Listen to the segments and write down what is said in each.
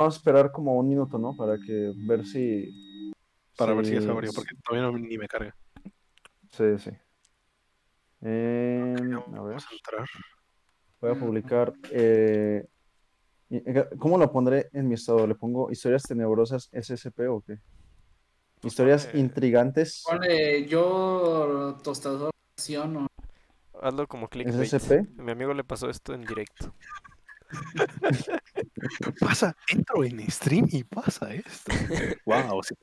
vamos a esperar como un minuto, ¿no? Para que ver si. Para ver si ya se abrió, porque todavía no, ni me carga. Sí, sí. Eh, Ok, a ver, Vamos a entrar. voy a publicar. eh, eh, ¿Cómo lo pondré en mi estado? ¿Le pongo historias tenebrosas SSP o qué? Historias ponle- intrigantes Ponle yo tostador o Hazlo como clickbait. SSP. Mi amigo le pasó esto en directo. Pasa, entro en stream y pasa esto. wow, sí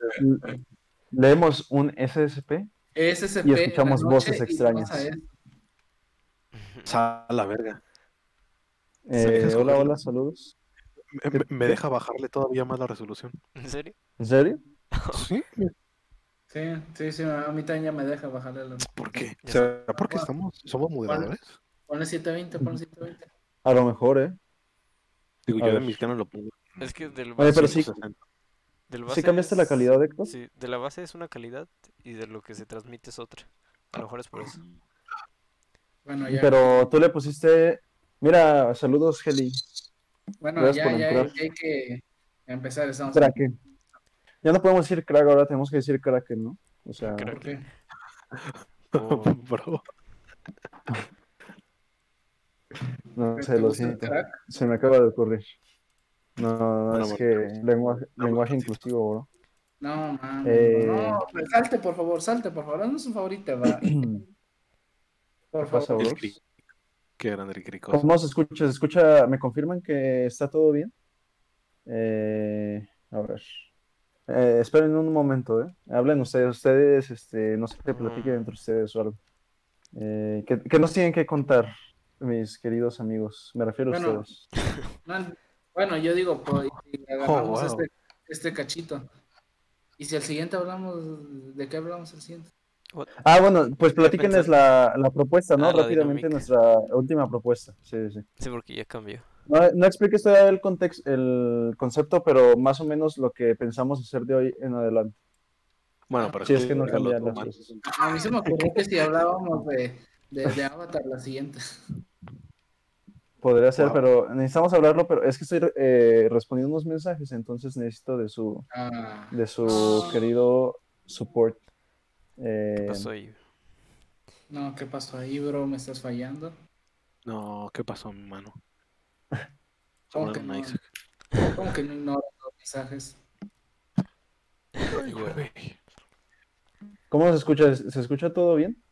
Leemos un SSP. SSP Y escuchamos voces extrañas. pasa esto. sa- a la verga. Eh, ¿Sabes hola, hola, saludos. Me, deja bajarle todavía más la resolución. ¿En serio? ¿En serio? Sí, Sí, sí, sí, a mí también ya me deja bajarle la... ¿por qué? ¿Será porque estamos, somos moderadores? Ponle 720, ponle 720. A lo mejor, ¿eh? Digo, yo de canas lo pongo. Es que del Oye, base, pero sí, 160. del ¿sí base cambiaste la calidad, Héctor? Sí, de la base es una calidad y de lo que se transmite es otra. A lo mejor es por eso. Bueno, ya. Pero tú le pusiste. Mira, saludos, Heli. bueno, gracias ya, por ya, entrar. ya hay que empezar. Estamos Kraken. Ya no podemos decir crack, ahora tenemos que decir Kraken, ¿no? O sea, Crack. ¿Por qué? O- Bro, no ¿Te sé, lo siento. Se me acaba de ocurrir. No, no, es que lenguaje, lenguaje inclusivo, bro. No, man. Eh. No, pues salte, por favor, salte, por favor. Haznos un favorito, va. Por ¿Qué pasa, favor. bro? Qué grande el cricoso. ¿Cómo se escucha? ¿Se escucha? ¿Me confirman que está todo bien? Eh, a ver. Eh, esperen un momento, ¿eh? Hablen ustedes, ustedes, este, no sé, platiquen entre ustedes o algo. Eh, ¿qué, qué nos tienen que contar, mis queridos amigos? Me refiero a Bueno. ustedes. No, bueno, yo digo, pues, y agarramos wow. este, este cachito. Y si al siguiente hablamos, ¿de qué hablamos el siguiente? Ah, bueno, pues platíquenles la, la propuesta, ¿no? Ah, Rápidamente nuestra última propuesta. Sí, sí. Sí, porque ya cambió. No, no expliques todavía el contexto, el concepto, pero más o menos lo que pensamos hacer de hoy en adelante. Bueno, pero Si es que no cambian las cosas. A mí se me ocurrió que si hablábamos de, de, de Avatar, la siguiente. Podría ser, Wow. pero necesitamos hablarlo, pero es que estoy eh, respondiendo unos mensajes, entonces necesito de su, Ah, de su querido support. Eh, ¿Qué pasó ahí? no, ¿qué pasó ahí, bro? ¿Me estás fallando? No, ¿qué pasó, mi mano? ¿Cómo que no? ¿Cómo que no ignoras los mensajes? Ay, güey. ¿Cómo se escucha? ¿Se escucha todo bien?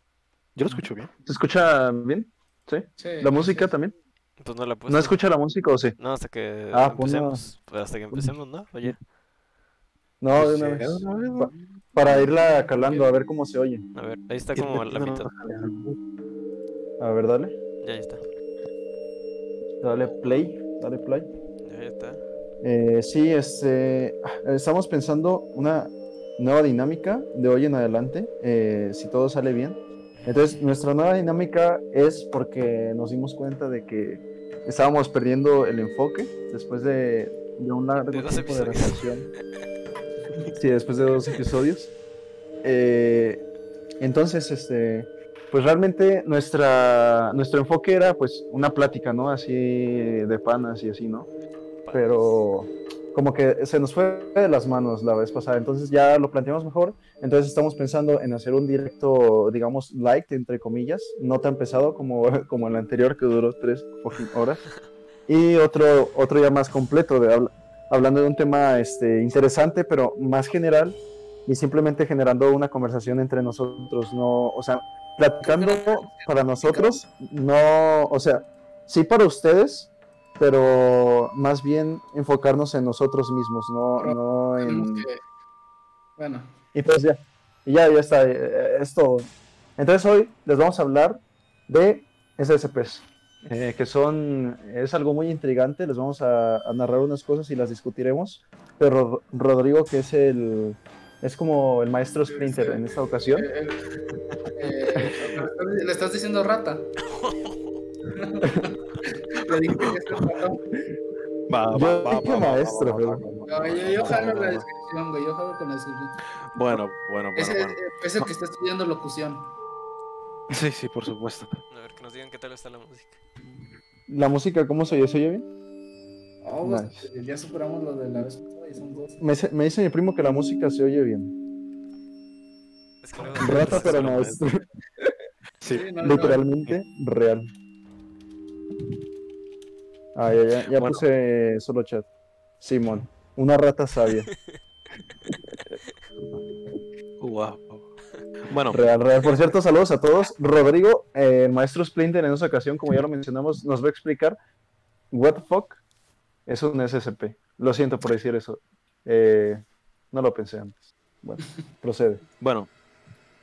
Yo lo escucho bien. ¿Se escucha bien? ¿Sí? Sí, ¿La música sí. también? Pues no la puse. ¿No escucha la música o sí? No, hasta que Ah, pues no. empecemos. Pues hasta que empecemos, ¿no? Oye. No, de Pues, una vez. Pa- para irla calando, a ver cómo se oye. A ver, ahí está como la mitad. A ver, dale. Ya, ya está. Dale play. Dale play. Ya, ya está. Eh, sí, este, estamos pensando una nueva dinámica de hoy en adelante, eh, si todo sale bien. Entonces, nuestra nueva dinámica es porque nos dimos cuenta de que estábamos perdiendo el enfoque después de, de un largo De dos tiempo de episodios. reflexión. Sí, después de dos episodios. Eh, entonces, este, pues realmente nuestra, nuestro enfoque era pues una plática, ¿no? Así de panas y así, ¿no? pero como que se nos fue de las manos la vez pasada, entonces ya lo planteamos mejor, entonces estamos pensando en hacer un directo, digamos, light, entre comillas, no tan pesado como, como el anterior que duró tres horas, y otro, otro ya más completo, de, habla- hablando de un tema este, interesante, pero más general, y simplemente generando una conversación entre nosotros, no, o sea, platicando para nosotros, no, o sea, sí para ustedes, pero más bien enfocarnos en nosotros mismos, no, no en... que- Bueno, Y pues ya, ya, ya está, eh, es todo. Entonces hoy les vamos a hablar de SSPs, eh, que son, es algo muy intrigante, les vamos a, a narrar unas cosas y las discutiremos, pero Rodrigo, que es el, es como el maestro Splinter en esta ocasión, eh, eh, eh, le estás diciendo rata. Le dije que es un ratón. Va, va, Yo va, va, va, maestro, va, va, pero- va, va. No, yo, yo jalo la descripción, güey. Yo jalo con la descripción. Bueno, bueno, bueno, Ese bueno. es el que está estudiando locución. Sí, sí, por supuesto. A ver, que nos digan qué tal está la música. la música, ¿cómo se oye? ¿Se oye bien? Oh, pues, Nice. ya superamos lo de la vez pasada y son dos. Me, dice- me dice mi primo que la música se oye bien. Es que luego- Rata, pero no es Sí. Sí, no, no. literalmente real. Ah, ya, ya, ya Bueno. puse solo chat. Simón, una rata sabia. Wow. Bueno, Real, real. Por cierto, saludos a todos. Rodrigo, eh, el maestro Splinter, en esa ocasión, como ya lo mencionamos, nos va a explicar what the fuck es un SCP. Lo siento por decir eso. Eh, no lo pensé antes. Bueno, procede. bueno,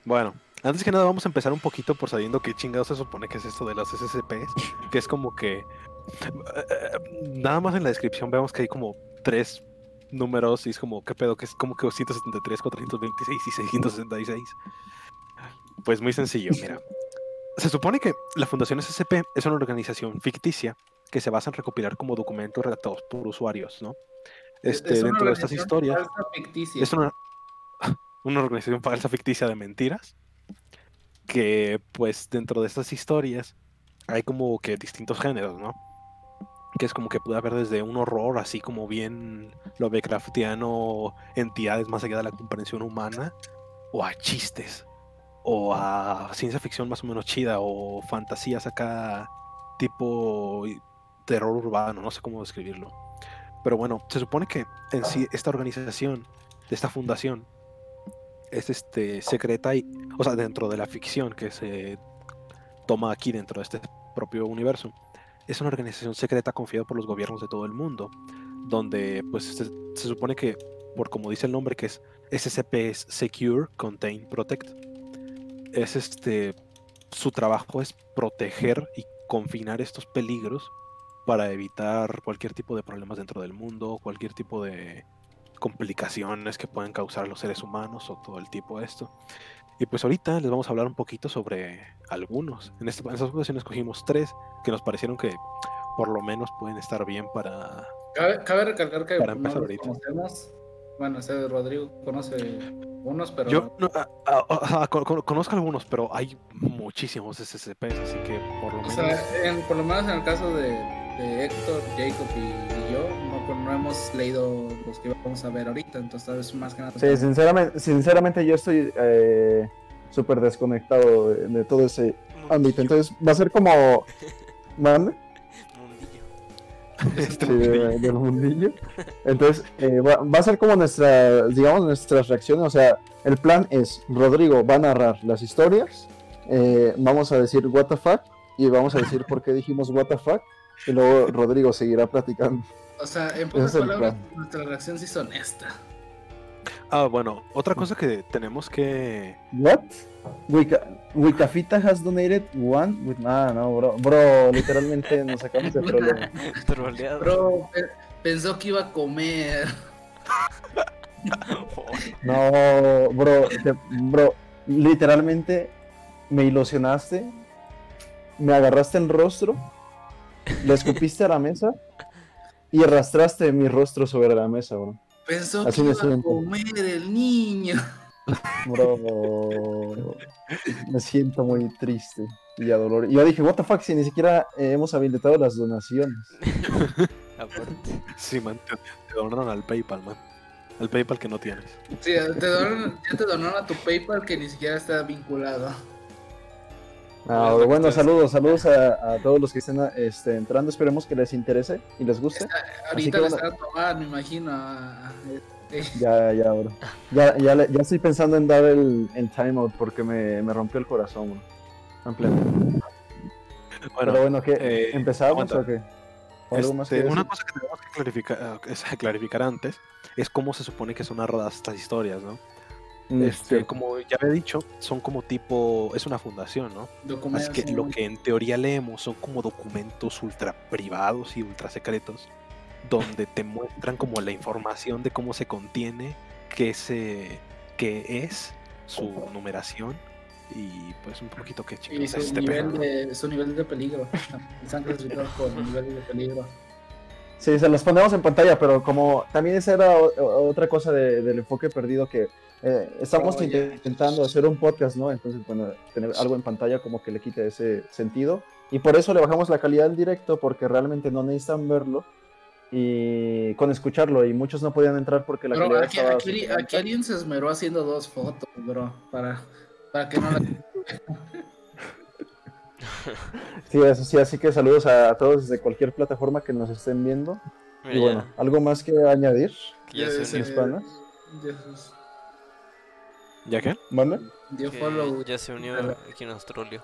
bueno. Antes que nada vamos a empezar un poquito por sabiendo qué chingados se supone que es esto de las SCPs, que es como que nada más en la descripción vemos que hay como tres números y es como qué pedo que es como que 273, 426 y 666. Pues muy sencillo, mira. Se supone que la Fundación SCP es una organización ficticia que se basa en recopilar como documentos redactados por usuarios, ¿no? Este, Es dentro de estas historias falsa ficticia. es una, una organización falsa ficticia de mentiras que pues dentro de estas historias hay como que distintos géneros, ¿no? Que es como que puede haber desde un horror así como bien Lovecraftiano, entidades más allá de la comprensión humana, o a chistes, o a ciencia ficción más o menos chida, o fantasías acá tipo terror urbano, no sé cómo describirlo. Pero bueno, se supone que en sí esta organización, esta fundación, es este secreta y, o sea, dentro de la ficción que se toma aquí dentro de este propio universo, es una organización secreta confiada por los gobiernos de todo el mundo, donde pues se, supone que, por como dice el nombre, que es SCP Secure, Contain, Protect, es este, su trabajo es proteger y confinar estos peligros para evitar cualquier tipo de problemas dentro del mundo, cualquier tipo de complicaciones que pueden causar los seres humanos o todo el tipo de esto. Y pues ahorita les vamos a hablar un poquito sobre algunos. En, este, en esta ocasión escogimos tres que nos parecieron que por lo menos pueden estar bien para... Cabe, cabe recalcar que Para empezar ahorita. conocemos. Bueno, ese Rodrigo conoce unos, pero Yo no, ah, ah, ah, con- con- conozco algunos, pero hay muchísimos SCPs, así que por lo o menos... sea, en- por lo menos en el caso de, de Héctor, Jacob y, y yo, no, hemos leído los que vamos a ver ahorita, entonces tal vez más que nada. Sí, sinceramente, sinceramente yo estoy eh, súper desconectado de, de todo ese ámbito. Entonces va a ser como... ¿Mande? Mundillo. Este mundillo. de- del mundillo. Entonces, eh, va, va a ser como nuestra, digamos, nuestras reacciones. O sea, el plan es, Rodrigo va a narrar las historias, eh, vamos a decir what the fuck, y vamos a decir por qué dijimos what the fuck, y luego Rodrigo seguirá platicando. O sea, en pocas palabras, nuestra reacción sí es honesta. Ah, bueno, otra cosa que tenemos que... What? Wika, Wikafita has donated one with... Ah, no, bro, bro, literalmente nos sacamos de problema. Troleado. Bro, pe- pensó que iba a comer. No, bro, te- bro, literalmente me ilusionaste, me agarraste el rostro, le escupiste a la mesa y arrastraste mi rostro sobre la mesa, bro. Pensó Así que iba a comer el niño. Bro, me siento muy triste y adolorido. Y yo dije, what the fuck, si ni siquiera eh, hemos habilitado las donaciones. aparte. Sí, man, te, te donaron al PayPal, man. Al PayPal que no tienes. Sí, te donaron, ya te donaron a tu PayPal que ni siquiera está vinculado. Ah, Bueno, saludos, saludos a, a todos los que estén este, entrando. Esperemos que les interese y les guste. Ahorita que le bueno. están a tomar, me imagino. este, Ya, ya, bro. Ya, ya, le- ya estoy pensando en dar el, el timeout porque me, me rompió el corazón, bro. En pleno. Bueno, Pero bueno, ¿qué? eh, ¿Empezamos aguanta. o qué? ¿O ¿Algo más que Este, una decir? cosa que tenemos que clarificar, eh, es clarificar antes es cómo se supone que son narradas estas historias, ¿no? Mm, Este, sí. como ya había dicho, son como tipo, es una fundación, ¿no? Así que lo que en teoría leemos son como documentos ultra privados y ultra secretos, donde te muestran como la información de cómo se contiene, qué, se, qué es, su numeración y pues un poquito qué Y chingados su es este nivel, de, su nivel de peligro. Están clasificados nivel de peligro. Sí, se los ponemos en pantalla, pero como también esa era otra cosa de- del enfoque perdido que eh, estamos Oh, inte- intentando hacer un podcast, ¿no? Entonces, bueno, tener algo en pantalla como que le quite ese sentido. Y por eso le bajamos la calidad del directo, porque realmente no necesitan verlo. y con escucharlo y muchos no podían entrar porque la Bro, calidad aquí, estaba aquí- aquí alguien se esmeró haciendo dos fotos, bro, para, para que no la... Sí, eso sí, así que saludos a, todos desde cualquier plataforma que nos estén viendo. Mira, Y ya, bueno, ¿algo más que añadir, que ya Ya se ¿Ya qué? ¿Vale? dio que follow. ya se unió aquí en Australia.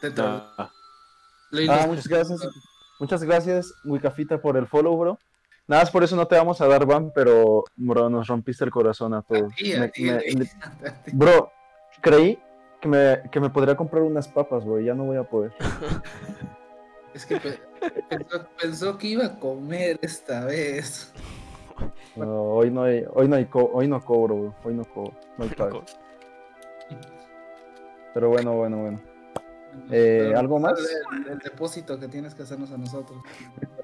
Te Ah, Ah, muchas gracias. Muchas gracias, Wikafita, por el follow, bro. Nada más por eso no te vamos a dar ban, pero, bro, nos rompiste el corazón a todos. Me- ti, me- le- bro, creí que me, que me podría comprar unas papas, bro, y ya no voy a poder. Es que pe- pensó, pensó que iba a comer esta vez. No, hoy no hay, hoy no hay, co- hoy no cobro, bro, hoy no cobro, no hay pago. Pero bueno, bueno, bueno. Eh, ¿algo más? El, el depósito que tienes que hacernos a nosotros.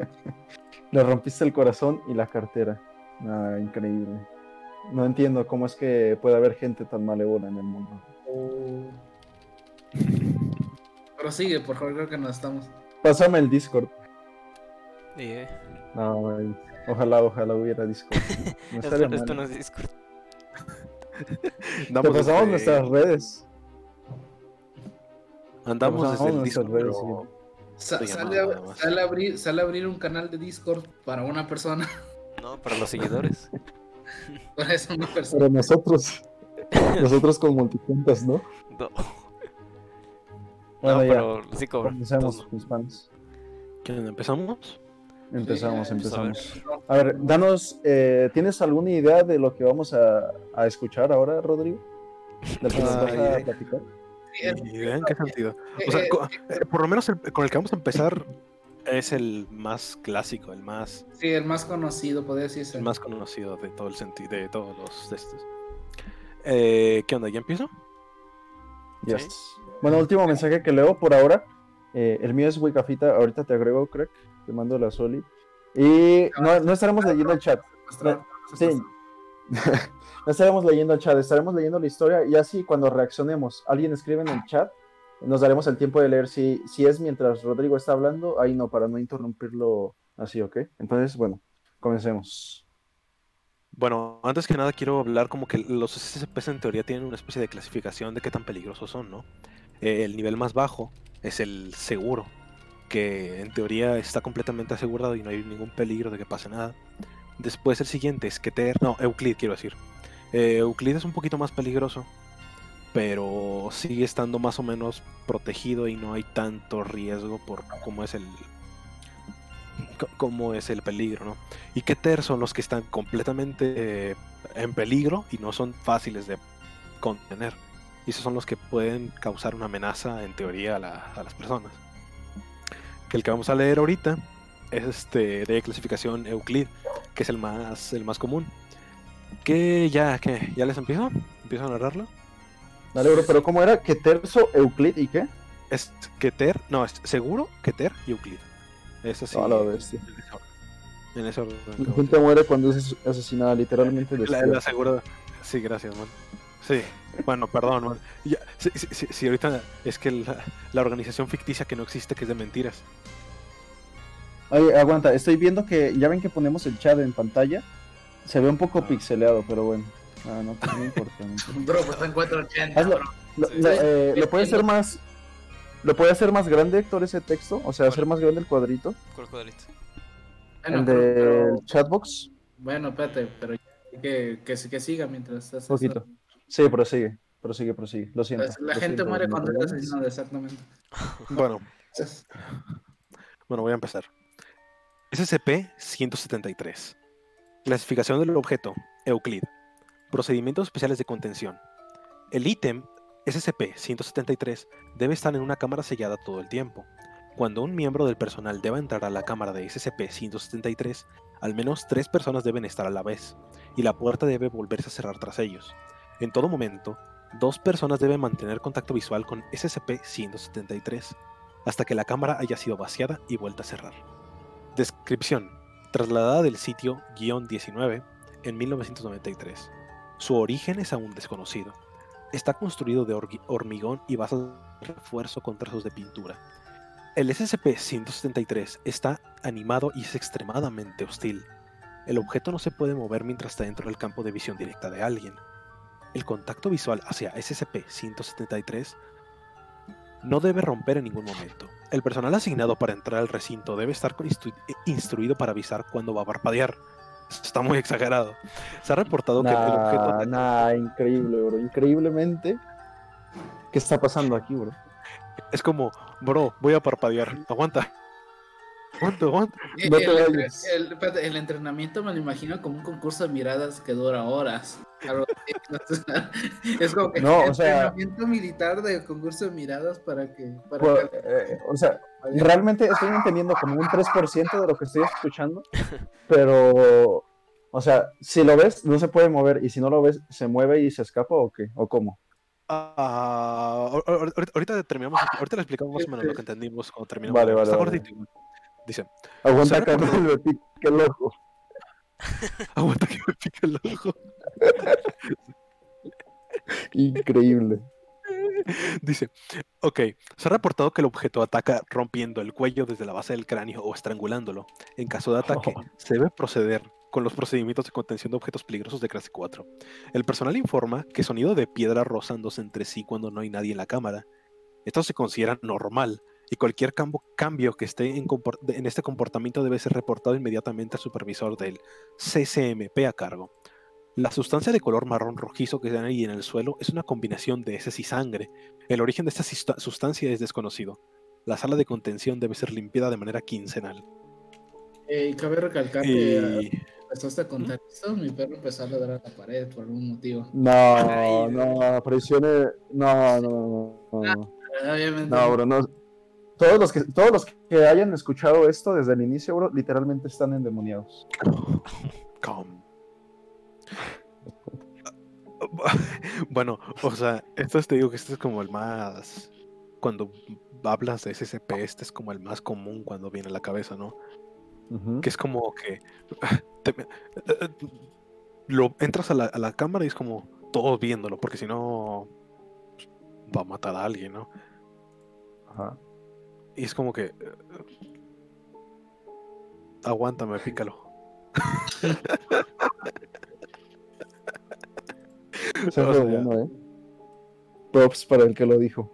Le rompiste el corazón y la cartera. Ah, increíble. No entiendo cómo es que puede haber gente tan malévola en el mundo. Pero sigue, por favor, creo que nos estamos. Pásame el Discord. Y, eh, No, güey. Ojalá, ojalá hubiera Discord. No esto, esto no es Discord. Te pasamos desde- nuestras redes. Andamos desde el Discord, redes, pero- Sa- Te sale, a, sale abrir, sale a abrir un canal de Discord para una persona. No, para los seguidores. Para eso una persona. Pero nosotros, nosotros con multipuntas, ¿no? No, Bueno, no, ya. pero sí. Comencemos, todos mis fans. ¿Quién empezamos? Empezamos, empezamos. A ver, danos, eh, ¿tienes alguna idea de lo que vamos a, a escuchar ahora, Rodrigo? ¿De lo que nos Ah, vas a idea. platicar? ¿Y ¿En qué sentido? O sea, eh, eh, por lo menos el- con el que vamos a empezar es el más clásico, el más, sí, el más conocido, podría decirse. el más conocido de todo el sentido, de todos los de estos. Eh, ¿Qué onda? ¿Ya empiezo? Yes. Sí. Bueno, último mensaje que leo por ahora. Eh, el mío es Wikafita, ahorita te agrego, crack. Te mando la Soli. Y no, no estaremos leyendo el chat. Sí. no estaremos leyendo el chat, estaremos leyendo la historia y así cuando reaccionemos, alguien escribe en el chat, nos daremos el tiempo de leer si, si es mientras Rodrigo está hablando, ahí no, para no interrumpirlo así, ¿ok? Entonces, bueno, comencemos. Bueno, antes que nada quiero hablar como que los SCPs en teoría tienen una especie de clasificación de qué tan peligrosos son, ¿no? Eh, el nivel más bajo es el seguro, que en teoría está completamente asegurado y no hay ningún peligro de que pase nada. Después el siguiente es Keter, no, Euclid quiero decir. Eh, Euclid es un poquito más peligroso, pero sigue estando más o menos protegido y no hay tanto riesgo por cómo es el cómo es el peligro, ¿no? Y Keter son los que están completamente eh, en peligro y no son fáciles de contener. Y esos son los que pueden causar una amenaza, en teoría, a, la- a las personas. Que el que vamos a leer ahorita es este de clasificación Euclid, que es el más, el más común. Que ya, que ¿Ya les empiezo? ¿Empiezo a narrarlo? Dale, bro, pero ¿cómo era? ¿Que terzo, Euclid y qué? Es Keter, no, es seguro, Keter y Euclid. Es así. A la bestia. En ese orden. En ese orden, muere cuando es asesinada, literalmente. La, la seguro. Sí, gracias, man. Sí, bueno, perdón. Ya, sí, sí, sí, ahorita es que la, la organización ficticia que no existe, que es de mentiras. Ay, aguanta, estoy viendo que ya ven que ponemos el chat en pantalla. Se ve un poco Ah. pixeleado, pero bueno. Ah, no, pues no importa. no importa. Bro, pues te encuentro 80, Hazlo. bro. Lo, eh, ¿lo puede hacer más? ¿Lo puede hacer más grande, Héctor, ese texto? O sea, hacer más grande el cuadrito. ¿Cuál cuadrito? Bueno, el pero- del pero- chatbox. bueno, espérate, pero que, que, que siga mientras haces Un poquito. eso. Sí, prosigue. Prosigue, prosigue. Lo siento. Pues, La lo gente siento, muere cuando es asesinado, exactamente. Bueno, bueno, voy a empezar. SCP-173. Clasificación del objeto, Euclid. Procedimientos especiales de contención. El ítem SCP-173 debe estar en una cámara sellada todo el tiempo. Cuando un miembro del personal deba entrar a la cámara de SCP-173, al menos tres personas deben estar a la vez, y la puerta debe volverse a cerrar tras ellos. En todo momento, dos personas deben mantener contacto visual con SCP-173, hasta que la cámara haya sido vaciada y vuelta a cerrar. Descripción. Trasladada del sitio guion 19 en 1993. Su origen es aún desconocido. Está construido de hormigón y basas de refuerzo con trazos de pintura. El SCP-173 está animado y es extremadamente hostil. El objeto no se puede mover mientras está dentro del campo de visión directa de alguien. El contacto visual hacia SCP-173 no debe romper en ningún momento. El personal asignado para entrar al recinto debe estar instru- instruido para avisar cuando va a parpadear. Está muy exagerado. Se ha reportado que el objeto nah, increíble, bro. Increíblemente. ¿Qué está pasando aquí, bro? es como, bro, voy a parpadear. Aguanta. Aguanta. Eh, No te el, entrenamiento me lo imagino como un concurso de miradas que dura horas. Es como que No, o sea- entrenamiento militar de concurso de miradas para que. Para Pues, que- eh, o sea, realmente estoy entendiendo como un 3% de lo que estoy escuchando, pero, o sea, si lo ves, no se puede mover, y si no lo ves, ¿se mueve y se escapa o qué? ¿O cómo? Ah, ahor- ahor- ahorita, ahorita terminamos, ahorita le explicamos más o menos lo que entendimos cuando terminamos. Vale, vale, está vale. Dice, Aguanta ¿Sabe que me pique el ojo. aguanta que me pica el ojo. Increíble. Dice, ok, se ha reportado que el objeto ataca rompiendo el cuello desde la base del cráneo o estrangulándolo. En caso de ataque, se debe proceder con los procedimientos de contención de objetos peligrosos de clase 4. El personal informa que sonido de piedra rozándose entre sí cuando no hay nadie en la cámara. Esto se considera normal y cualquier cambio que esté en, en este comportamiento debe ser reportado inmediatamente al supervisor del CCMP a cargo. La sustancia de color marrón rojizo que hay en el suelo es una combinación de heces y sangre. El origen de esta sustancia es desconocido. La sala de contención debe ser limpiada de manera quincenal. Eh, y cabe recalcar que ah, Y empezaste a contar esto, mi perro empezó a ladrar a la pared por algún motivo. No, Ay, no, presione. No, no, no, no, no. Obviamente. No, bro, no. Todos los, que, todos los que hayan escuchado esto desde el inicio, bro, literalmente están endemoniados. Calm. Bueno, o sea, esto es- te digo que este es como el más. Cuando hablas de SCP, este es como el más común cuando viene a la cabeza, ¿no? Que es como que. te- lo entras a la, a la cámara y es como todos viéndolo, porque si no. Va a matar a alguien, ¿no? Ajá. Y es como que. eh, Aguántame, pícalo. Se O sea, bueno, ¿eh? Props para el que lo dijo.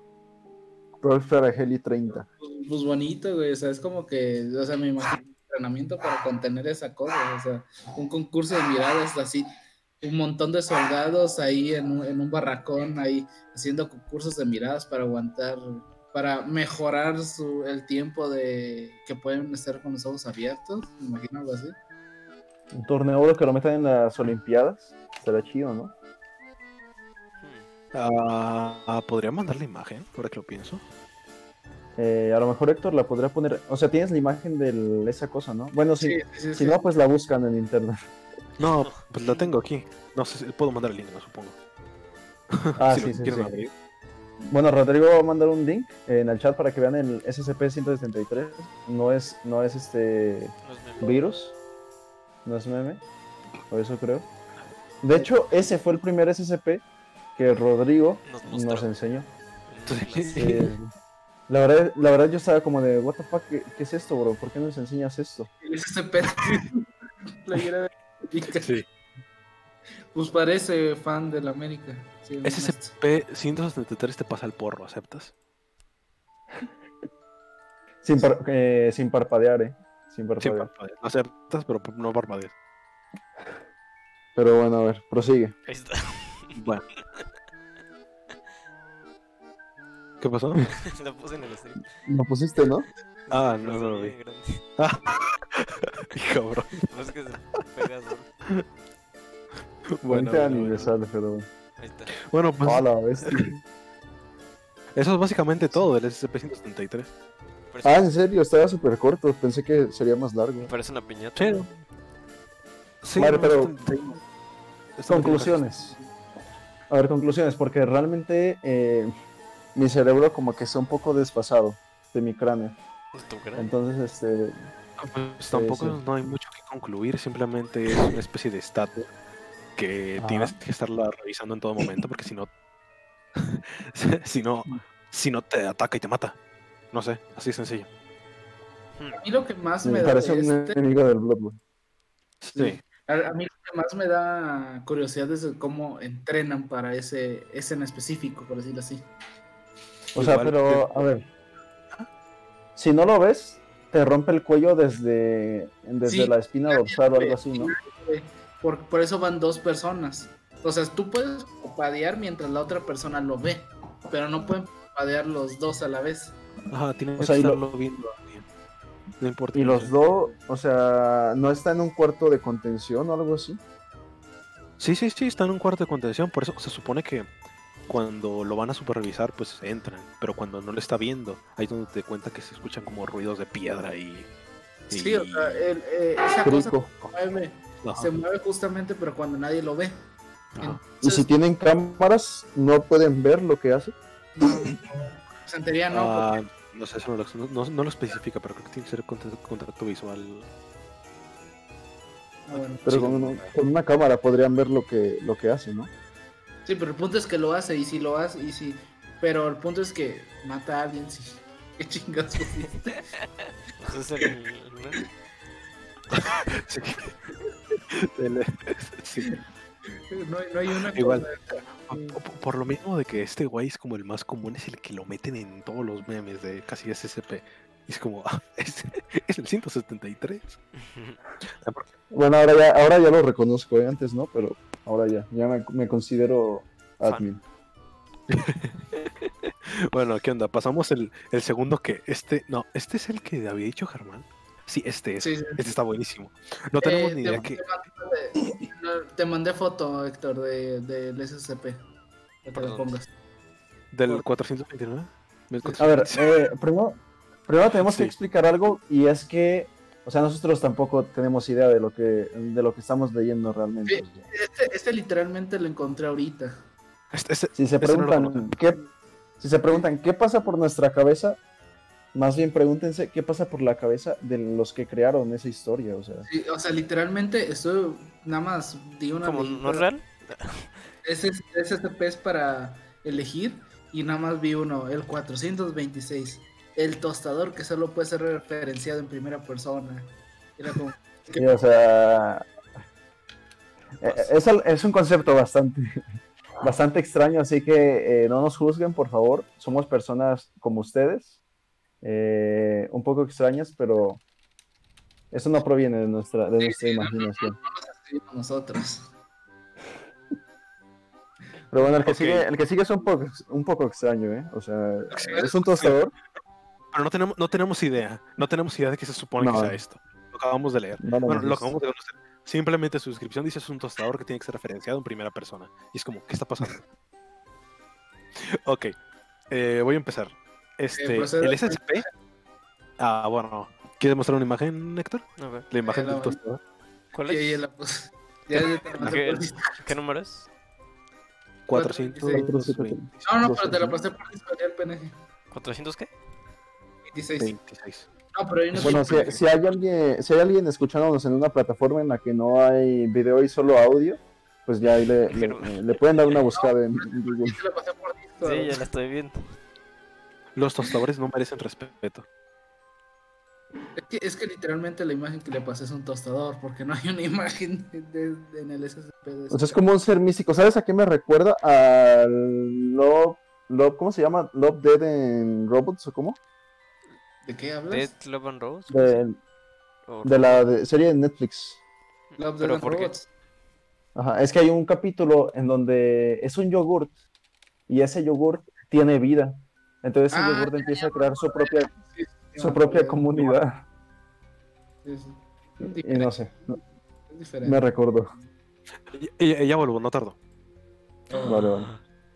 Props para Heli 30. Pues, pues bonito, güey. O sea, es como que, o sea, me imagino un entrenamiento para contener esa cosa. O sea, un concurso de miradas así. Un montón de soldados ahí en un, en un barracón, ahí haciendo concursos de miradas para aguantar, para mejorar su, el tiempo de que pueden estar con los ojos abiertos. Me imagino algo así. Un torneo que lo metan en las Olimpiadas. Será chido, ¿no? Ah, ¿Podría mandar la imagen? Ahora que lo pienso. Eh, a lo mejor Héctor la podría poner. O sea, tienes la imagen de esa cosa, ¿no? Bueno, sí. Sí, sí, sí, Si sí. no, pues la buscan en internet. No, pues la tengo aquí. No sé si puedo mandar el link, no supongo. Ah, Si sí, lo sí, quieren sí. abrir. Bueno, Rodrigo va a mandar un link en el chat para que vean el SCP-173. No es, no es este No es meme. virus, no es meme, o eso creo. De hecho, ese fue el primer SCP que Rodrigo Nos enseñó. Sí. Eh, la, verdad, la verdad yo estaba como de, what the fuck, ¿qué, qué es esto, bro? ¿Por qué nos enseñas esto? Ese pet- playera de América. Sí. Pues parece fan del América. Sí, honesto. SCP-173 te pasa el porro, ¿aceptas? Sin, par- eh, sin parpadear, ¿eh? Sin parpadear. parpadeas. Aceptas, pero no parpadeas. Pero bueno, a ver, prosigue. Ahí está. Bueno. ¿Qué pasó? Lo puse en el stream. Lo pusiste, ¿no? Ah, no, no lo vi. Grande. Cabrón. No es que se pega solo. Bueno, Bueno, bueno, bueno. sale, pero bueno. Ahí está. Bueno, pues Ah, eso es básicamente todo del SCP-173. Parece, Ah, en serio, estaba súper corto. Pensé que sería más largo. parece una piñata. Sí. ¿no? Sí, Vale, no, pero- está- está- Conclusiones. A ver, conclusiones, porque realmente eh, mi cerebro como que está un poco desfasado de mi cráneo. Tu Entonces, este, Pues tampoco sí. no hay mucho que concluir, simplemente es una especie de estatus que Ajá. tienes que estarla revisando en todo momento, porque si no, si no, si no te ataca y te mata. No sé, así sencillo. A mí lo que más me, Me da parece un este- enemigo del Bloodborne. Sí. a, a mí lo que más me da curiosidad es cómo entrenan para ese, ese en específico, por decirlo así. O sea, Igual pero, a ver. Si no lo ves, te rompe el cuello desde, desde Sí. la espina dorsal o algo así, ¿no? Por, por eso van dos personas. O sea, tú puedes padear mientras la otra persona lo ve, pero no pueden padear los dos a la vez. Ajá, tiene O que y lo- estarlo viendo. No importa. Y los dos, o sea, no está en un cuarto de contención o algo así. Sí, sí, sí, está en un cuarto de contención. Por eso se supone que cuando lo van a supervisar, pues entran. Pero cuando no lo está viendo, ahí es donde te cuenta que se escuchan como ruidos de piedra y. y- Sí, o sea, el- eh, esa cosa rico. se mueve, Ajá, se mueve justamente, pero cuando nadie lo ve. Y si tienen cámaras, no pueden ver lo que hace. Pues, en teoría no, Ah, no sé, eso no, lo- no- no lo especifica, pero creo que tiene que ser contra- contacto visual. ah, bueno. Pero Sí. con, una, con una cámara podrían ver lo que, lo que hace, ¿no? Sí, pero el punto es que lo hace, y si lo hace, y si. Pero el punto es que mata a alguien, sí. ¿Qué chingados pusiste? Pues es el- ¿no? Sí. No, hay- no hay una Igual. cosa- Por, lo mismo de que este güey es como el más común, es el que lo meten en todos los memes de casi SCP. Y es como, ah, es, es el 173. Bueno, ahora ya, ahora ya lo reconozco, ¿eh? antes no, pero ahora ya, ya me, me considero admin. Bueno, ¿qué onda? Pasamos el, el segundo que este, no, este es el que había dicho Germán. Sí, este es. Sí, sí. Este está buenísimo. No tenemos Eh, ni te, idea que. te te mandé foto, Héctor, de, del SCP. Que. ¿Del 429? ¿Del A ver, 429? eh, primero, primero tenemos que explicar algo y es que, o sea, nosotros tampoco tenemos idea de lo que, de lo que estamos leyendo realmente. Este, este literalmente lo encontré ahorita. Este- este- Si se este no lo preguntan qué, si se preguntan qué pasa por nuestra cabeza, más bien pregúntense qué pasa por la cabeza de los que crearon esa historia, o sea. Sí, o sea, literalmente, esto nada más di una. ¿Cómo leída. no es real? Ese SCP es para elegir y nada más vi uno, el 426. El tostador que solo puede ser referenciado en primera persona. Era como. Sí, o sea, eh, es, al- es un concepto bastante, bastante extraño, así que eh, no nos juzguen, por favor. Somos personas como ustedes, eh, un poco extrañas, pero eso no proviene de nuestra, de Sí, nuestra sí, no, no, imaginación. nosotros. Pero bueno, el que, sigue, el que sigue es un poco, un poco extraño, ¿eh? O sea, es un tostador. Pero no tenemos, no tenemos idea. No tenemos idea de qué se supone No. que sea esto. Lo acabamos de leer. No lo Bueno, acabamos de conocer. Simplemente su descripción dice es un tostador que tiene que ser referenciado en primera persona. Y es como, ¿qué está pasando? ok. eh, voy a empezar. Este, procede. el SCP. Ah, bueno. ¿Quieres mostrar una imagen, Héctor? A ver, La imagen Eh, del tostador. ¿cuál es? la puse. Ya, ya te la mandé ¿Qué. ¿Qué número es? 426. No, no, pero te la pasé por Discord, ya el PNG. ¿400 qué? 26. 26. No, pero ahí no Bueno, si, si hay alguien, si hay alguien escuchándonos en una plataforma en la que no hay video y solo audio, pues ya ahí le, le- le pueden dar una buscada en en Google. te la pasé por Discord. Sí, ya la estoy viendo. Los tostadores no merecen respeto. Es que, es que literalmente la imagen que le pasé es un tostador, porque no hay una imagen de, de- de- en el SCP de O sea, es como un ser místico. ¿Sabes a qué me recuerda? Al Love, Love ¿cómo se llama? Love Dead en Robots o cómo? ¿De qué hablas? Dead Love and Rose. De, la de- serie de Netflix. Love, ¿Pero and por qué? Robots. Ajá, es que hay un capítulo en donde es un yogurt y ese yogurt tiene vida. Entonces el Ah, ya, empieza a crear su propia, su propia comunidad. Sí, sí. Es Y no sé, no- es diferente. me recordó. Ya, ya- vuelvo, no tardo. Vale, vale.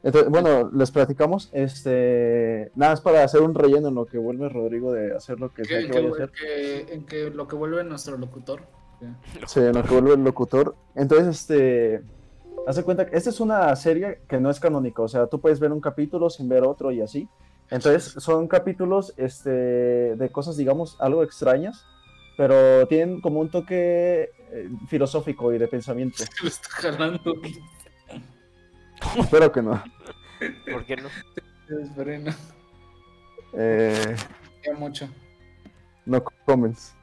Entonces, bueno, les platicamos. Este, nada es para hacer un relleno en lo que vuelve Rodrigo de hacer lo que sea que vaya a hacer. en que- en que lo que vuelve nuestro locutor. Sí, en lo que vuelve el locutor. Entonces, este, hace cuenta que esta es una serie que no es canónica. O sea, tú puedes ver un capítulo sin ver otro y así. Entonces, son capítulos, este, de cosas, digamos, algo extrañas, pero tienen como un toque eh, filosófico y de pensamiento. Lo está jalando. Espero que no. ¿Por qué no? Esperen, no. Eh, mucho. No comes.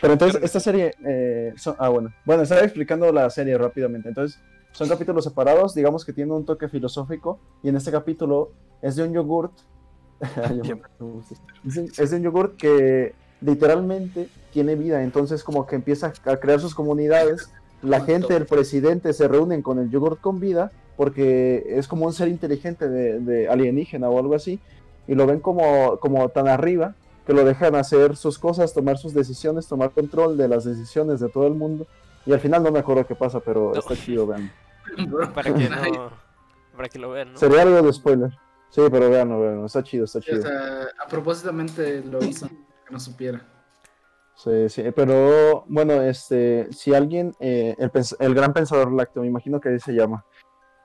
Pero entonces, esta serie. eh, son- ah, bueno. Bueno, estaba explicando la serie rápidamente. Entonces, son capítulos separados. Digamos que tiene un toque filosófico. Y en este capítulo es de un yogurt. es, un yogurt que literalmente tiene vida. Entonces, como que empieza a crear sus comunidades. La gente, el presidente se reúnen con el yogurt con vida. Porque es como un ser inteligente de, de alienígena o algo así. Y lo ven como, como tan arriba que lo dejan hacer sus cosas, tomar sus decisiones, tomar control de las decisiones de todo el mundo. Y al final no me acuerdo qué pasa, pero No. está chido, vean. Para que no. Para que lo vean, ¿no? Sería algo de spoiler. Sí, pero vean, vean, está chido, está O chido. sea, a propósitamente lo hizo, que no supiera. Sí, sí, pero bueno, este, si alguien, eh, el, gran pensador lácteo, me imagino que ahí se llama.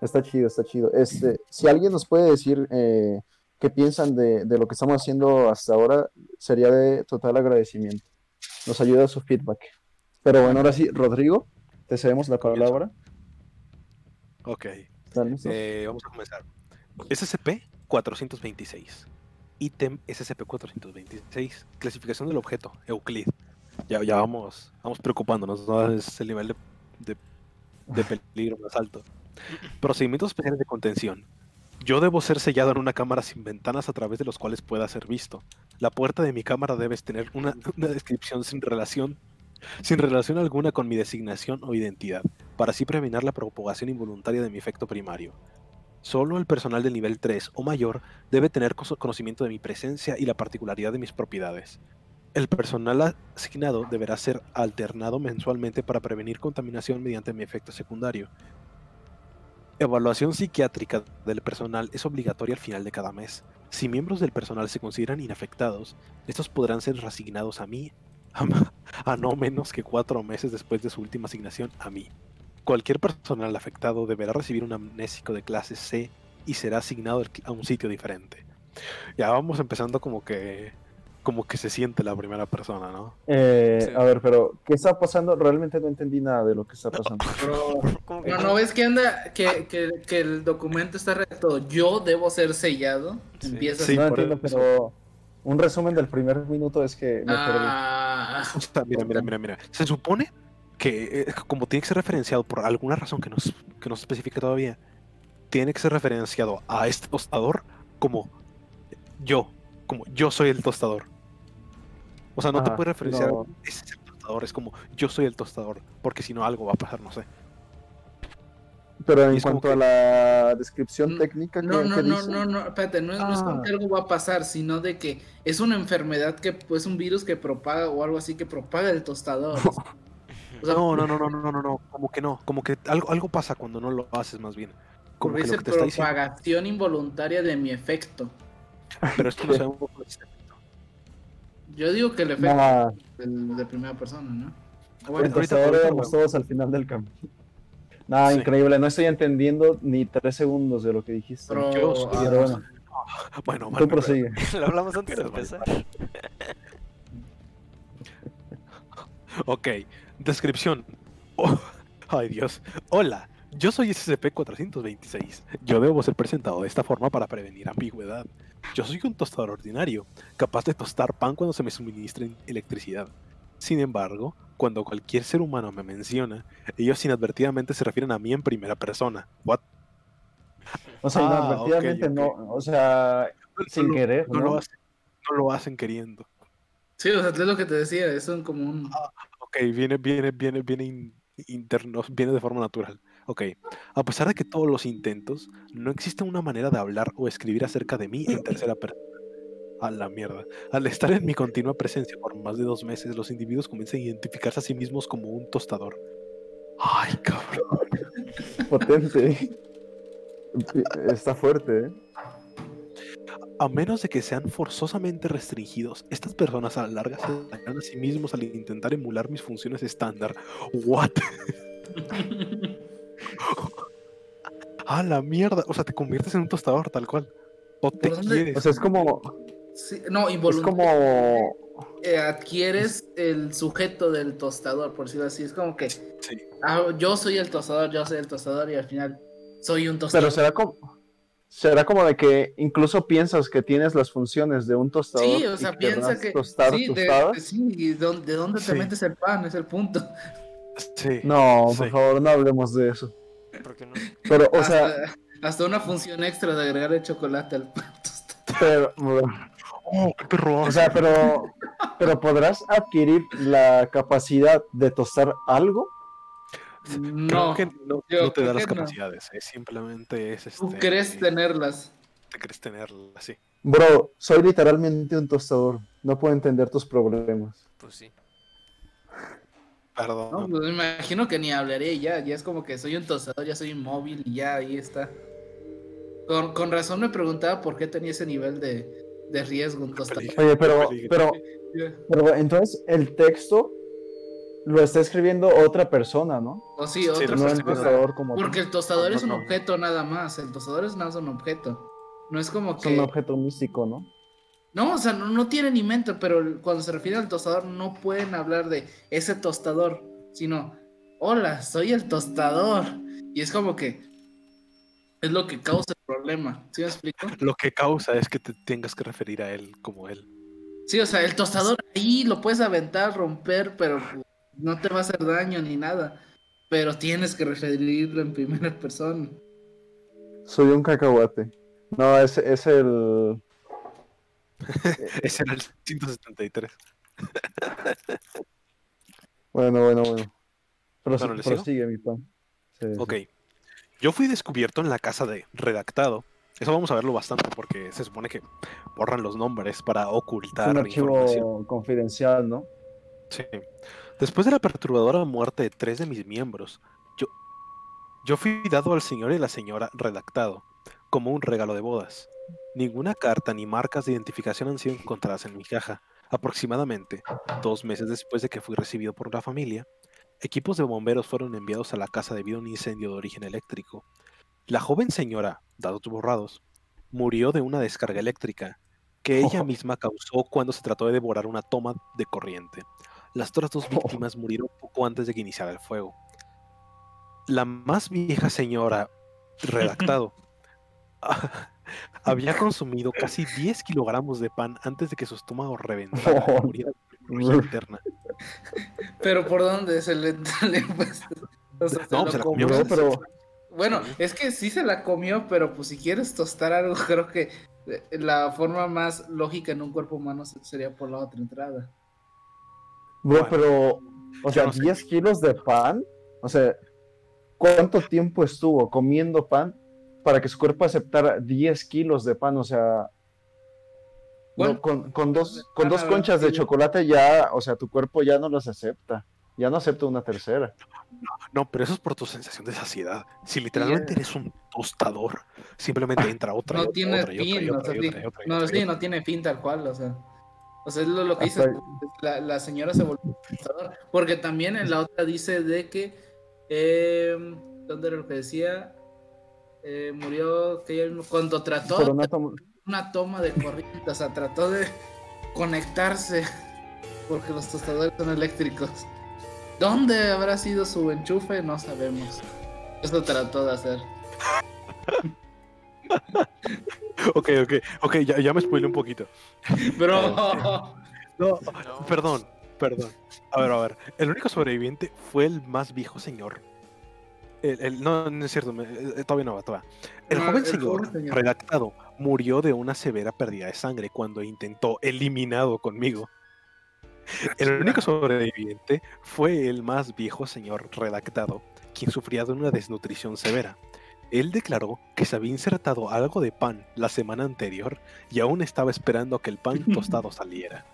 Está chido, está chido. Este, si alguien nos puede decir eh, qué piensan de, de lo que estamos haciendo hasta ahora, sería de total agradecimiento. Nos ayuda su feedback. Pero bueno, ahora sí, Rodrigo, te cedemos la palabra. Ok. ¿Están listos? Eh, vamos a comenzar. SCP-426. Ítem SCP-426. Clasificación del objeto. Euclid. Ya, vamos, vamos preocupándonos. ¿no? Es el nivel de peligro más alto. Procedimientos especiales de contención. Yo debo ser sellado en una cámara sin ventanas a través de los cuales pueda ser visto. La puerta de mi cámara debe tener una, una descripción sin relación, sin relación alguna con mi designación o identidad, para así prevenir la propagación involuntaria de mi efecto primario. Solo el personal del nivel 3 o mayor debe tener conocimiento de mi presencia y la particularidad de mis propiedades. El personal asignado deberá ser alternado mensualmente para prevenir contaminación mediante mi efecto secundario. Evaluación psiquiátrica del personal es obligatoria al final de cada mes. Si miembros del personal se consideran inafectados, estos podrán ser reasignados a mí a, a no menos que cuatro meses después de su última asignación a mí. Cualquier personal afectado deberá recibir un amnésico de clase C y será asignado a un sitio diferente. Ya vamos empezando como que como que se siente la primera persona, ¿no? Eh, sí. A ver, pero ¿qué está pasando? Realmente no entendí nada de lo que está pasando. Pero, ¿Cómo que no, no? ¿no ves que anda, que, que, que el documento está redactado? Yo debo ser sellado. Sí. Empieza Sí, no entiendo, eso. pero un resumen del primer minuto es que me perdí. Ah, O sea, mira, mira, mira, mira. Se supone que eh, como tiene que ser referenciado por alguna razón que no, es- que no se especifica todavía, tiene que ser referenciado a este tostador como yo, como yo soy el tostador. O sea, no te Ajá, puedes referenciar no. a ese es el tostador, es como yo soy el tostador, porque si no algo va a pasar, no sé. Pero en es cuanto que- a la descripción Mm, técnica, no, ¿qué, no, no, dice? no, no, espérate, no, es- no es como Ah. que algo va a pasar, sino de que es una enfermedad que, pues, un virus que propaga o algo así que propaga el tostador. O sea, No, no, no, no, no, no, no, no, como que no, como que algo, algo pasa cuando no lo haces más bien. Como que dice lo que te está diciendo, propagación involuntaria de mi efecto. pero esto no sabemos cuál es. Yo digo que el efecto Nah, de primera persona, ¿no? Bueno, ahorita- lo- todos al final del camino. Nada, Sí. increíble, no estoy entendiendo ni tres segundos de lo que dijiste. pero, yo soy- ah, Pero bueno, Bueno, tú bueno, prosigue. Lo hablamos antes de empezar. Ok, descripción. Oh, ay Dios. Hola, yo soy SCP-426. Yo debo ser presentado de esta forma para prevenir ambigüedad. Yo soy un tostador ordinario, capaz de tostar pan cuando se me suministre electricidad. Sin embargo, cuando cualquier ser humano me menciona, ellos inadvertidamente se refieren a mí en primera persona. What? O sea, Ah, inadvertidamente no, o sea, sin no, querer, no ¿no? lo hacen, no lo hacen queriendo. Sí, o sea, es lo que te decía, es un como un... Ok, viene, viene, viene, viene in- interno, viene de forma natural. Ok, a pesar de que todos los intentos, no existe una manera de hablar o escribir acerca de mí en tercera persona. A la mierda. Al estar en mi continua presencia por más de dos meses, los individuos comienzan a identificarse a sí mismos como un tostador. Ay, cabrón. potente. Está fuerte, ¿eh? A menos de que sean forzosamente restringidos, estas personas a la larga se dañan a sí mismos al intentar emular mis funciones estándar. What? A la mierda. O sea, te conviertes en un tostador tal cual. O te quieres. O sea, es como, Sí, no, es como, adquieres el sujeto del tostador, por decirlo así. Es como que Sí. ah, yo soy el tostador, yo soy el tostador y al final soy un tostador. pero será como, será como de que incluso piensas que tienes las funciones de un tostador. Sí, o sea, piensa que. tostar sí, de, tostadas? sí, ¿y dónde- ¿de dónde te Sí. metes el pan? Es el punto. Sí. No, por Sí. favor, no hablemos de eso. ¿Por qué no? Pero, o sea, hasta, una función extra de agregarle chocolate al pan tostado. pero, Oh, qué perro. o sea, pero, pero podrás adquirir la capacidad de tostar algo. No, Creo que no, yo no te da las que no. capacidades, es simplemente es este. tú crees tenerlas. Te crees tenerlas, sí. Bro, soy literalmente un tostador. No puedo entender tus problemas. Pues sí. Perdón. No, pues me imagino que ni hablaré ya. Ya es como que soy un tostador, ya soy inmóvil y ya ahí está. Con, con razón me preguntaba por qué tenía ese nivel de, de riesgo un tostador. Oye, pero, pero entonces el texto lo está escribiendo otra persona, ¿no? O sí, Sí, otra No está el persona. tostador como. Porque el tostador No, es un no. objeto nada más. El tostador es nada más un objeto. No es como Es que. un objeto místico, ¿no? No, o sea, no, no tiene ni mente, pero cuando se refiere al tostador no pueden hablar de ese tostador, sino, hola, soy el tostador. Y es como que es lo que causa el problema. ¿Sí me explico? Lo que causa es que te tengas que referir a él como él. Sí, o sea, el tostador ahí lo puedes aventar, romper, pero pues, no te va a hacer daño ni nada. Pero tienes que referirlo en primera persona. Soy un cacahuate. No, es, es el. Era el 173. Bueno, bueno, bueno. Pero Bueno, prosigue mi pan. Sí, sí. Ok. Yo fui descubierto en la casa de redactado. Eso vamos a verlo bastante porque se supone que borran los nombres para Es ocultar un información. archivo confidencial, ¿no? Sí. Después de la perturbadora muerte de tres de mis miembros, yo, yo fui dado al señor y la señora redactado, como un regalo de bodas. Ninguna carta ni marcas de identificación han sido encontradas en mi caja. Aproximadamente dos meses después de que fui recibido por la familia, equipos de bomberos fueron enviados a la casa debido a un incendio de origen eléctrico. La joven señora, dados borrados, murió de una descarga eléctrica que ella misma causó cuando se trató de devorar una toma de corriente. Las otras dos víctimas murieron poco antes de que iniciara el fuego. La más vieja señora, redactado, había consumido casi 10 kilogramos de pan antes de que su estómago reventara y Oh. muriera de interna. Pero ¿por dónde se le, le- pues, o sea, se No, lo se la comió? comió. Pero. Bueno, es que sí se la comió, pero pues si quieres tostar algo, creo que eh, la forma más lógica en un cuerpo humano se- sería por la otra entrada. Bro, Bueno, pero. O sea, no sé. 10 kilos de pan. O sea, ¿cuánto tiempo estuvo comiendo pan para que su cuerpo aceptara 10 kilos de pan? O sea. no, con, con dos, con dos conchas de chocolate ya, o sea, tu cuerpo ya no las acepta. Ya no acepta una tercera. No, pero eso es por tu sensación de saciedad. Si literalmente eres un tostador, simplemente entra otra No tiene fin, No, no tiene fin tal cual, o sea. O sea, es lo, lo que dices, la, la señora se volvió tostador. Porque también en la otra dice de que, eh, ¿dónde era lo que decía? Eh, murió que cuando trató no tomo- una toma de corriente, o sea, trató de conectarse porque los tostadores son eléctricos. ¿Dónde habrá sido su enchufe? No sabemos. Eso trató de hacer. Ok, ok, ok, ya, ya me spoilé un poquito. Bro, No, No. perdón, perdón. A ver, a ver. El único sobreviviente fue el más viejo señor. El, el- no, no es cierto, me- eh, todavía no va, todavía. El No, joven el señor, joven señor. redactado, murió de una severa pérdida de sangre cuando intentó eliminado conmigo. El único sobreviviente fue el más viejo señor redactado, quien sufría de una desnutrición severa. Él declaró que se había insertado algo de pan la semana anterior y aún estaba esperando a que el pan tostado saliera.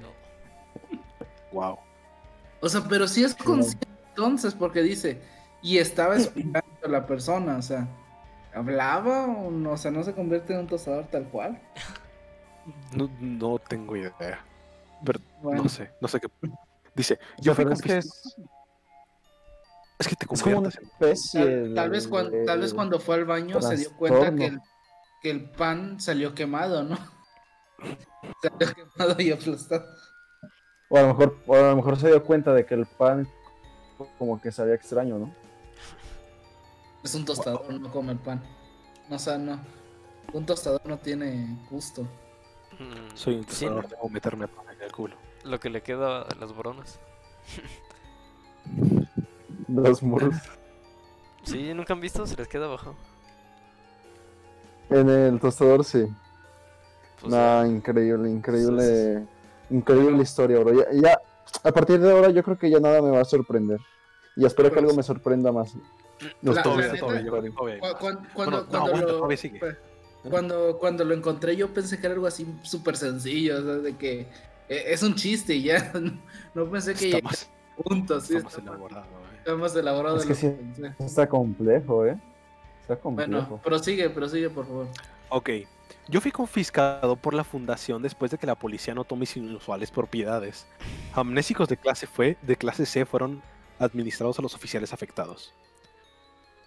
No. Wow. o sea, pero sí es consciente entonces, porque dice, y estaba escuchando a la persona, o sea, ¿hablaba o no? O sea, no se convierte en un tostador tal cual. No, no tengo idea. Pero Bueno, no sé, no sé qué. Dice, o yo sea, fui pero es que es, es que te es como una especie tal, tal vez de- cuando, tal vez cuando fue al baño se dio cuenta que el, que el pan salió quemado, ¿no? Salió quemado y aplastado. O a lo mejor, o a lo mejor se dio cuenta de que el pan como que sabía extraño, ¿no? Es un tostador, no come el pan. No, o sea, no. Un tostador no tiene gusto. Mm, Soy un sí, tostador, debo meterme pan en el culo. lo que le queda a las boronas. Los muros. Sí, nunca han visto, se les queda abajo. En el tostador, sí. Pues, Nah, increíble, increíble. Increíble historia, bro. Ya, ya, a partir de ahora, yo creo que ya nada me va a sorprender. Y espero que algo me sorprenda más. Los La- todavía- la neta- todavía- todavía- todavía- Cu- cuan- Cuando, Bueno, no, cuando, lo, todavía sigue. cuando, cuando lo encontré, yo pensé que era algo así súper sencillo. O sea, de que eh, es un chiste y ya. No, no pensé que a punto. Sí, está más está, más elaborado Es de que lo sí. que. Está complejo, ¿eh? Está complejo. Bueno, prosigue, prosigue, por favor. Ok. Yo fui confiscado por la fundación después de que la policía notó mis inusuales propiedades. Amnésicos de clase, fue, de clase C fueron administrados a los oficiales afectados.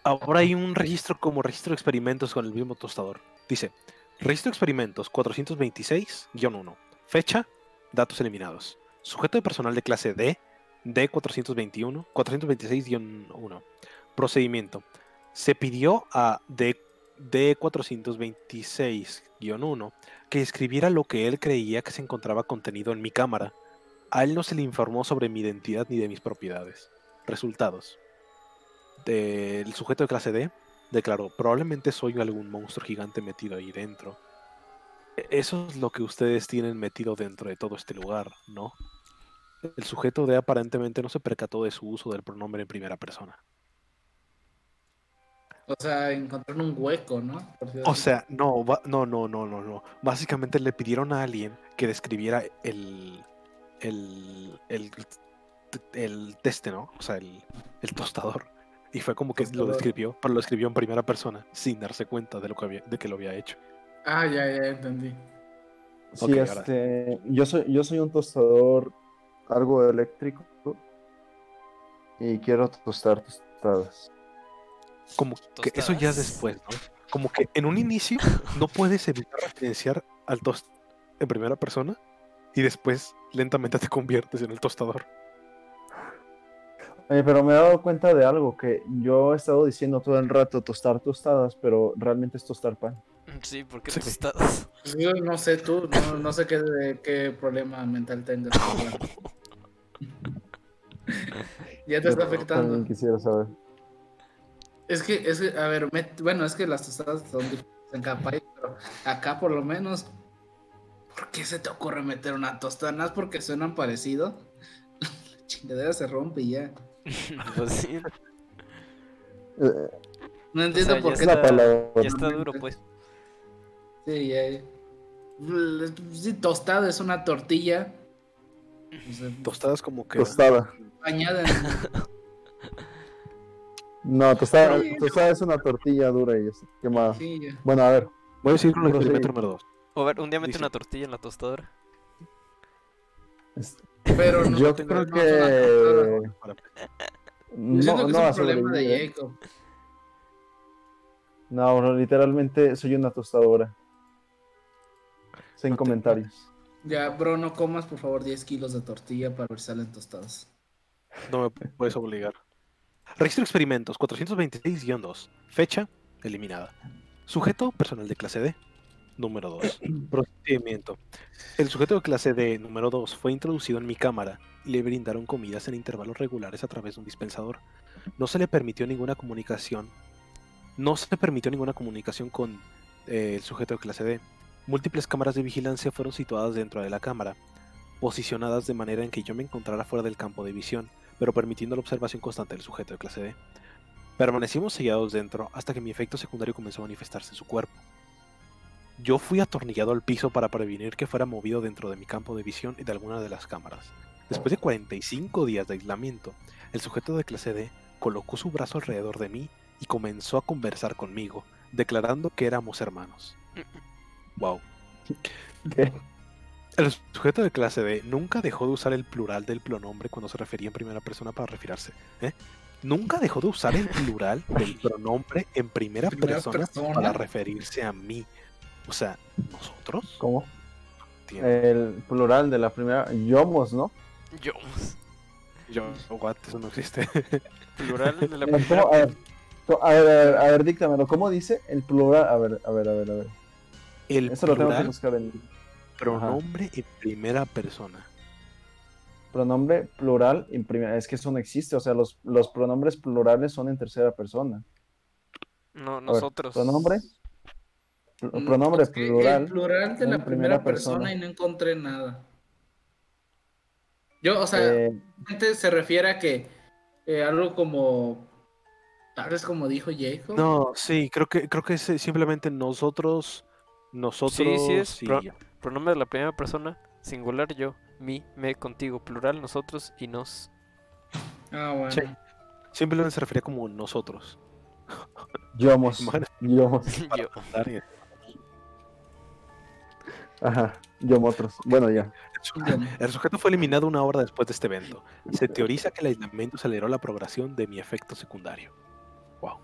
Ahora hay un registro como registro de experimentos con el mismo tostador. Dice, registro de experimentos 426-1. Fecha, datos eliminados. Sujeto de personal de clase D, D421, 426-1. Procedimiento. Se pidió a D D426-1 que escribiera lo que él creía que se encontraba contenido en mi cámara. A él no se le informó sobre mi identidad ni de mis propiedades. Resultados. El sujeto de clase D declaró, probablemente soy algún monstruo gigante metido ahí dentro. E- Eso es lo que ustedes tienen metido dentro de todo este lugar, ¿no? El sujeto D aparentemente no se percató de su uso del pronombre en primera persona. O sea, encontraron un hueco, ¿no? O así. sea, no, no, no, no, no, no. Básicamente le pidieron a alguien que describiera el, el, el, el teste, ¿no? O sea, el, el tostador. Y fue como que lo describió, pero lo escribió en primera persona, sin darse cuenta de lo que había, de que lo había hecho. Ah, ya, ya entendí. Sí, ahora. este, yo soy, yo soy un tostador algo eléctrico y quiero tostar tostadas. Como que eso ya es después, ¿no? Como que en un inicio no puedes evitar referenciar al tost en primera persona y después lentamente te conviertes en el tostador. Oye, pero me he dado cuenta de algo que yo he estado diciendo todo el rato tostar tostadas, pero realmente es tostar pan. Sí, ¿por qué Sí. tostadas? Pues Yo no sé tú, no, no sé qué, qué problema mental tengas. ya te está afectando. También quisiera saber. Es que, es que, a ver, bueno, es que las tostadas son diferentes en cada país, pero acá por lo menos, ¿por qué se te ocurre meter una tostada? Nada más porque suenan parecido. La chingadera se rompe y ya. pues sí, Eh, No entiendo por es qué. la está- palabra. ya está duro, pues. Sí, ya, ya. Sí, tostada es una tortilla. o sea, Tostadas como que... Tostada. bañada en. No, tostada, Sí, tostada es una tortilla dura y quemada. Sí, ya. Bueno, a ver. Voy a seguir con el experimento número 2. O ver, un día mete una tortilla en la tostadora. es- Pero no, yo no creo es tostada. que. Yo No, que no a es un problema de ¿eh? Jacob. No, bro, literalmente soy una tostadora. Sin No comentarios. Ya, bro, no comas por favor 10 kilos de tortilla para ver si salen tostadas. No me puedes obligar. Registro de experimentos 426-2. Fecha eliminada. Sujeto personal de clase D. Número 2. Procedimiento. El sujeto de clase D número 2 fue introducido en mi cámara y le brindaron comidas en intervalos regulares a través de un dispensador. No se le permitió ninguna comunicación. No se permitió ninguna comunicación con eh, el sujeto de clase D. Múltiples cámaras de vigilancia fueron situadas dentro de la cámara, posicionadas de manera en que yo me encontrara fuera del campo de visión, pero permitiendo la observación constante del sujeto de clase D. Permanecimos sellados dentro hasta que mi efecto secundario comenzó a manifestarse en su cuerpo. Yo fui atornillado al piso para prevenir que fuera movido dentro de mi campo de visión y de alguna de las cámaras. Después de 45 días de aislamiento, el sujeto de clase D colocó su brazo alrededor de mí y comenzó a conversar conmigo, declarando que éramos hermanos. Wow. ¿Qué? El sujeto de clase D nunca dejó de usar el plural del pronombre cuando se refería en primera persona para referirse. ¿eh? Nunca dejó de usar el plural del pronombre en primera, Primera persona, persona. para referirse a mí. O sea, nosotros. ¿Cómo? El plural de la primera. Yomos, ¿no? Yo. Yo, what, eso no existe. Plural de la primera. A ver, co- a ver, a ver, a ver, díctamelo. ¿Cómo dice el plural? A ver, a ver, a ver, a ver. El Eso lo tengo que plural, buscar en pronombre en primera persona. pronombre plural. en primera- Es que eso no existe. O sea, los, los pronombres plurales son en tercera persona. No, A ver, nosotros. pronombre. pr- Mm, Pronombre plural. El plural de en la primera, primera persona. persona. y no encontré nada. Yo, o sea, eh, gente se refiere a que eh, algo como. Tal vez como dijo Jacob. No, sí, creo que creo que es eh, simplemente nosotros, nosotros sí es, y pro- ya. Pronombre de la primera persona, singular yo, mi, me, contigo, plural nosotros y nos. Ah, bueno. Sí. simplemente se refería como nosotros. Yomos. Imagínate. Yomos. yo. Ajá. Yomotros. Bueno, ya. El sujeto fue eliminado una hora después de este evento. Se teoriza que el aislamiento aceleró la progresión de mi efecto secundario. Wow.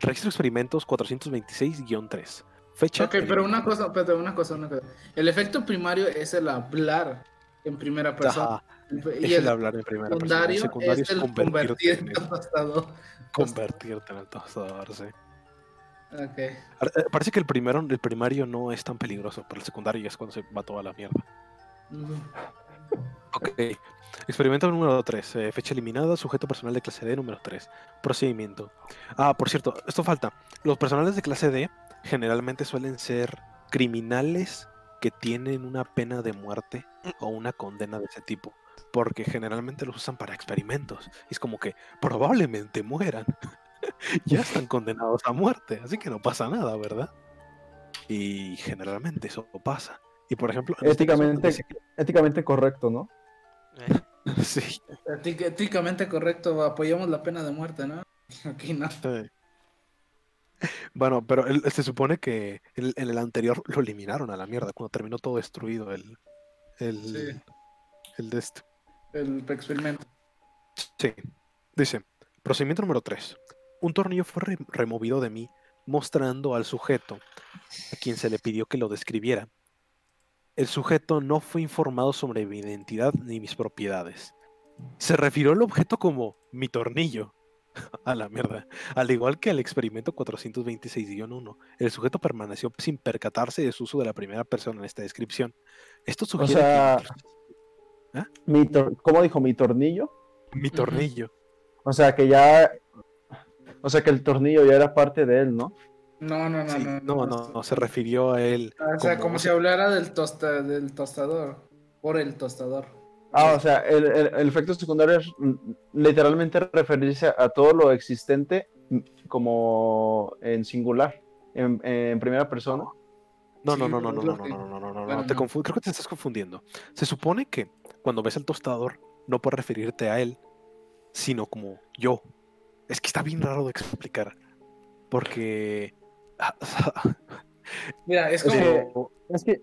Registro experimentos 426-3. Fecha. Ok, pero una cosa, espérate, una cosa, una cosa. El efecto primario es el hablar en primera persona. Ajá, y es el el hablar en primera persona. El secundario, es el convertirte convertir en el, tostador. convertirte en el tostador, sí. Ok. Ar- eh, Parece que el primero, el primario no es tan peligroso, pero el secundario es cuando se va toda la mierda. Ok. Experimento número 3. fecha eliminada. Sujeto personal de clase D número 3. Procedimiento. Ah, por cierto, esto falta. Los personales de clase D generalmente suelen ser criminales que tienen una pena de muerte o una condena de ese tipo. Porque generalmente los usan para experimentos. Y es como que probablemente mueran. ya están condenados a muerte. Así que no pasa nada, ¿verdad? Y generalmente eso pasa. Y por ejemplo, este caso, Éticamente- dice que- Éticamente correcto, ¿no? Eh, sí. Étic- Éticamente correcto, apoyamos la pena de muerte, ¿no? Aquí no. Sí. Bueno, pero él- se supone que en el anterior lo eliminaron a la mierda cuando terminó todo destruido el, el, Sí. el de este. El experimento. Sí. Dice, procedimiento número 3. Un tornillo fue re- removido de mí mostrando al sujeto a quien se le pidió que lo describiera. El sujeto no fue informado sobre mi identidad ni mis propiedades. Se refirió al objeto como mi tornillo. A la mierda. Al igual que el experimento 426-1, el sujeto permaneció sin percatarse de su uso de la primera persona en esta descripción. Esto sugiere sea, que Mi tor- ¿Cómo dijo? Mi tornillo. mi tornillo. O sea, que ya. O sea, que el tornillo ya era parte de él, ¿no? No, no, no, Sí, no. no, no, no, se refirió a él. O sea, como, como- si hablara del, tosta, del tostador. Por el tostador. Ah, o sea, el, el- el efecto secundario es mm, literalmente referirse a todo lo existente mm, como en singular, en, en primera persona. No, no, no, no, no, no, no, no, no, no, no, te no. confu- Creo que te estás confundiendo. Se supone que cuando ves el tostador no puedes referirte a él, sino como yo. Es que está bien raro de explicar. Porque. Mira, es como, Es que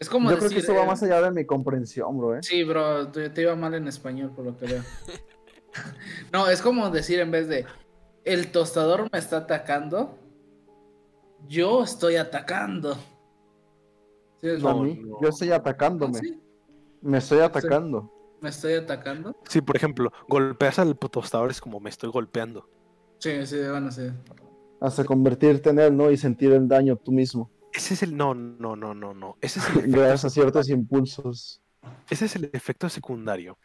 es como yo creo que esto va eh, más allá de mi comprensión, bro, ¿eh? Sí, bro, te, te iba mal en español por lo que veo. no, es como decir en vez de el tostador me está atacando, yo estoy atacando. ¿Sí es A No, mí, no. yo estoy atacándome. ¿Sí? Me estoy atacando. ¿Me estoy atacando? Sí, por ejemplo, golpeas al tostador es como me estoy golpeando. Sí, sí, bueno, sí. Hasta convertirte en él, ¿no? Y sentir el daño tú mismo. Ese es el. No, no, no, no, no. Ese es el efecto, Gracias a ciertos impulsos. ese es el efecto secundario.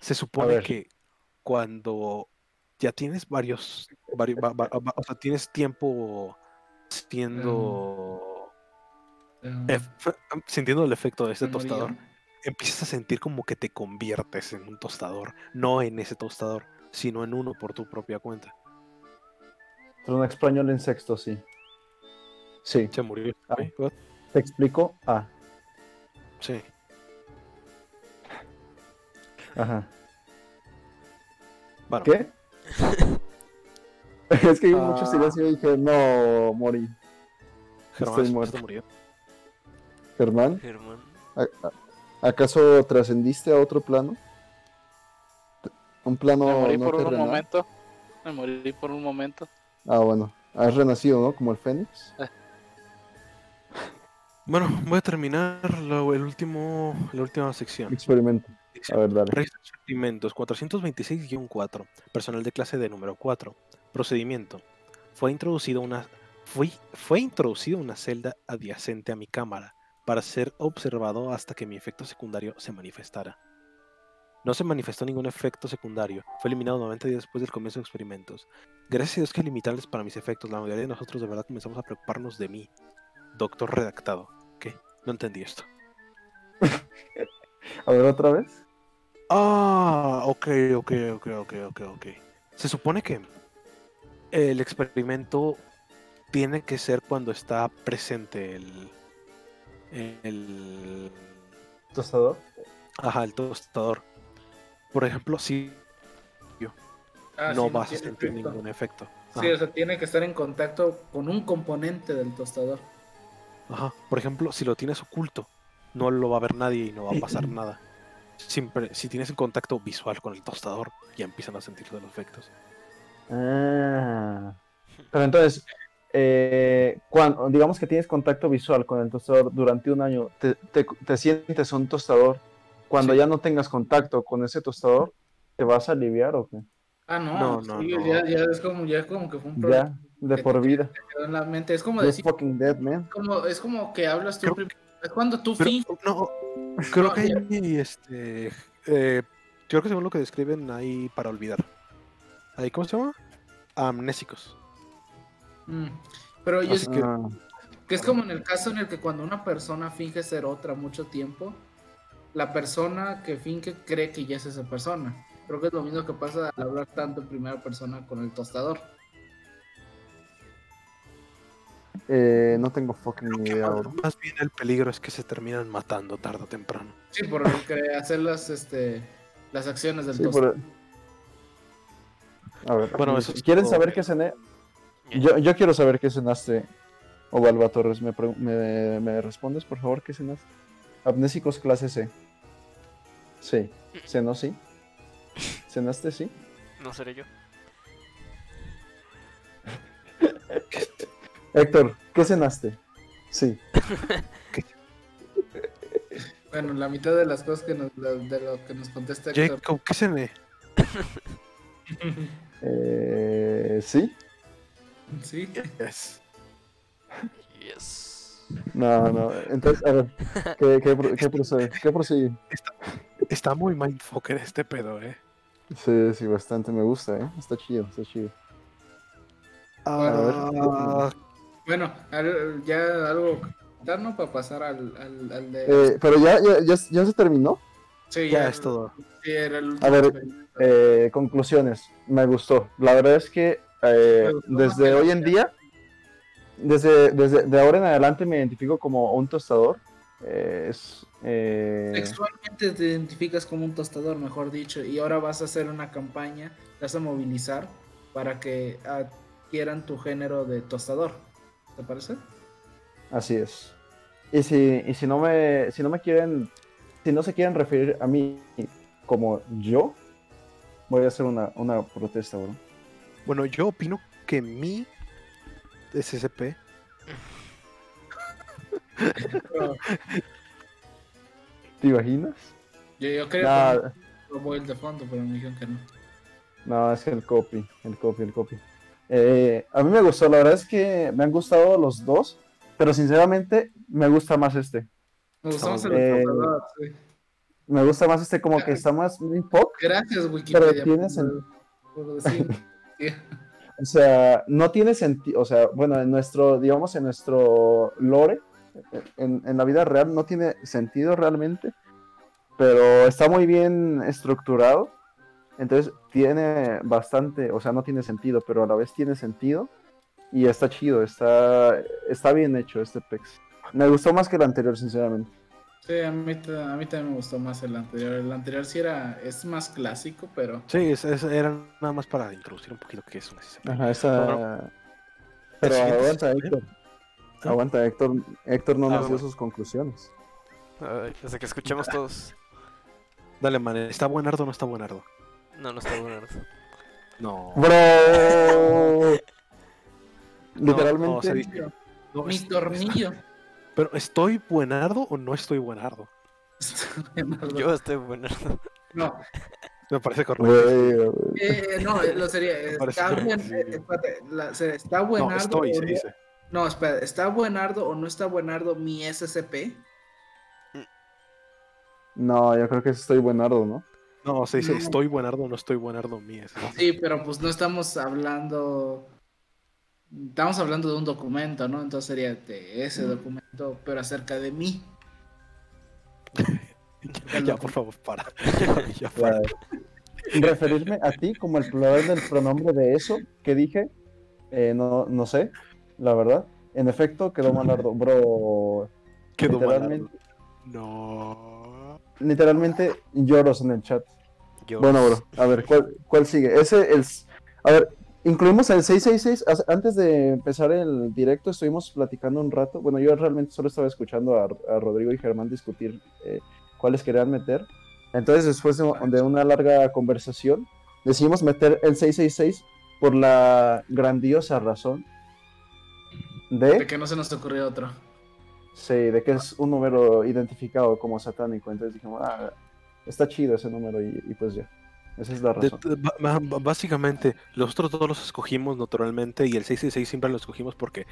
Se supone que cuando ya tienes varios. varios va- va- va- o sea, tienes tiempo siendo. Eh, ef- sintiendo el efecto de ese memoria. tostador, empiezas a sentir como que te conviertes en un tostador, no en ese tostador, sino en uno por tu propia cuenta. Pero un español en sexto, sí. Sí. Se murió. Ah. ¿eh? What? Te explico. Ah, Sí. ajá. Bueno, ¿Qué? es que hay mucho Ah. silencio y dije, no, morí. Germán estoy muerto. murió. Germán, Germán. ¿a- a- ¿acaso trascendiste a otro plano? Un plano Me morí no por un momento. Me morí por un momento. Ah, bueno. Has renacido, ¿no? Como el Fénix. Bueno, voy a terminar lo- el último, la última sección. Experimento. A ver, dale. De experimentos 426-4, personal de clase D número 4. Procedimiento. Fue introducido una Fui, fue introducido una celda adyacente a mi cámara para ser observado hasta que mi efecto secundario se manifestara. No se manifestó ningún efecto secundario, fue eliminado 90 días después del comienzo de experimentos. Gracias a Dios que limitables para mis efectos, la mayoría de nosotros de verdad comenzamos a preocuparnos de mí. Doctor redactado. ¿Qué? No entendí esto. A ver, otra vez. Ah, ok, ok, ok, ok, ok, ok. Se supone que el experimento tiene que ser cuando está presente el. el. Tostador. Ajá, el tostador. Por ejemplo, si Ah, no sí, vas a sentir efecto. ningún efecto. Sí, Ajá, o sea, tiene que estar en contacto con un componente del tostador. Ajá. Por ejemplo, si lo tienes oculto, no lo va a ver nadie y no va a pasar nada. Siempre, si tienes en contacto visual con el tostador, ya empiezan a sentir los efectos. Ah. Pero entonces, eh, cuando, digamos que tienes contacto visual con el tostador durante un año, te, te- te sientes un tostador. Cuando Sí. ya no tengas contacto con ese tostador, ¿te vas a aliviar o qué? Ah, no, No, no, sí, no. Ya, ya es como, ya es como que fue un problema Ya, de por te vida. en la mente. Es como You're decir, fucking dead, man. como, es como que hablas tú Creo-. Es cuando tú Pero, finges. no, creo No, que hay, este, eh, creo que según lo que describen hay para olvidar. Ahí, ¿cómo se llama? Amnésicos. Mm. Pero yo sé que- Ah, que es como en el caso en el que cuando una persona finge ser otra mucho tiempo, la persona que finge cree que ya es esa persona. Creo que es lo mismo que pasa al hablar tanto en primera persona con el tostador. Eh, no tengo fucking idea, bro. Más bien el peligro es que se terminan matando tarde o temprano. Sí, por el que hacer las, este, las acciones del Sí, por- A ver, Bueno, eso ¿quieren todo. saber qué cené? Yo, yo quiero saber qué cenaste, Ovalva Torres. ¿Me, me, me respondes, por favor, qué cenaste? Amnésicos clase C. Sí. ¿Cenó sí? ¿Cenaste sí? No seré yo. Héctor, ¿qué cenaste? Sí. Bueno, la mitad de las cosas que nos, de lo que nos contesta Héctor. Jacob, ¿qué cené? Eh, ¿Sí? Sí. Yes. Yes. No, no. Entonces, a ver, ¿qué, qué, qué procede? ¿Qué prosigue? Está muy mindfucker este pedo, eh. Sí, sí, bastante. Me gusta, ¿eh? Está chido, está chido. Ah, Bueno, ya algo que ¿no? Para pasar al, al, al de... Eh, pero ya, ya, ya, ya se terminó. sí, ya es todo. Sí, era el último A ver. Eh, conclusiones. Me gustó. La verdad es que eh, desde hoy la en día, desde, desde de ahora en adelante me identifico como un tostador. Eh, es, eh, Sexualmente te identificas como un tostador, mejor dicho, y ahora vas a hacer una campaña, vas a movilizar para que adquieran tu género de tostador. ¿Te parece? así es. Y si, y si no me, si no me quieren, si no se quieren referir a mí como yo, voy a hacer una, una protesta, bro. Bueno, yo opino que mi SCP ¿Te imaginas? Yo, yo quería Nah, poner un Boyle de fondo, pero me dijeron que no. No, es el copy, el copy, el copy. Eh, a mí me gustó, la verdad es que me han gustado los dos, pero sinceramente me gusta más este. Me gustó más el Eh, sí. Me gusta más este como que está más muy pop, Gracias, Wikipedia. pero tiene por- sen- por decir. Sí. o sea, no tiene sentido, o sea, bueno, en nuestro, digamos, en nuestro lore, en, en la vida real no tiene sentido realmente, pero está muy bien estructurado, entonces tiene bastante, o sea, no tiene sentido, pero a la vez tiene sentido y está chido, está, está bien hecho este PEX. Me gustó más que el anterior, sinceramente. Sí, a mí, a mí también me gustó más el anterior. El anterior sí era, es más clásico, pero Sí, es, es- era nada más para introducir un poquito qué es. Ajá, esa... Bueno, Pero aguanta. Héctor. Ah. Aguanta, Héctor. Héctor no Ah, nos dio sus conclusiones. Ay, hasta que escuchemos todos. Dale, man, ¿está buenardo o no está buenardo? No, no está bueno. No. ¡Bro! No, Literalmente. no, no, mi es- tornillo. Pero, ¿estoy buenardo o no estoy buenardo? Yo estoy bueno. No, Me parece correcto. Eh, no, lo sería. Está, buen, eh, espérate, la- se- está No, buenardo. estoy, o se no- dice. No, espera, ¿está buenardo o no está buenardo mi SCP? No, yo creo que estoy buenardo, ¿no? No, se dice No. estoy buenardo o no estoy buenardo mí. es- Sí, pero pues no estamos hablando. Estamos hablando de un documento, ¿no? Entonces sería de ese documento, pero acerca de mí. Ya, por favor, para. ya, para. La- referirme a ti como el plural del pronombre de eso que dije, eh, no, no sé, la verdad. En efecto, quedó malardo, bro. Quedó literalmente, No. literalmente lloros en el chat. Yo- Bueno, bro, a ver, ¿cuál, cuál sigue? Ese, el, a ver, incluimos el 666. As- Antes de empezar el directo, estuvimos platicando un rato. Bueno, yo realmente solo estaba escuchando a, a Rodrigo y Germán discutir eh, cuáles querían meter. Entonces, después de, de una larga conversación, decidimos meter el 666 por la grandiosa razón De de, que no se nos ocurrió otro. sí, de que es un número identificado como satánico. Entonces dijimos, ah, está chido ese número y, y pues ya. Esa es la razón. de- básicamente, los otros todos los escogimos naturalmente y el 666 siempre lo escogimos porque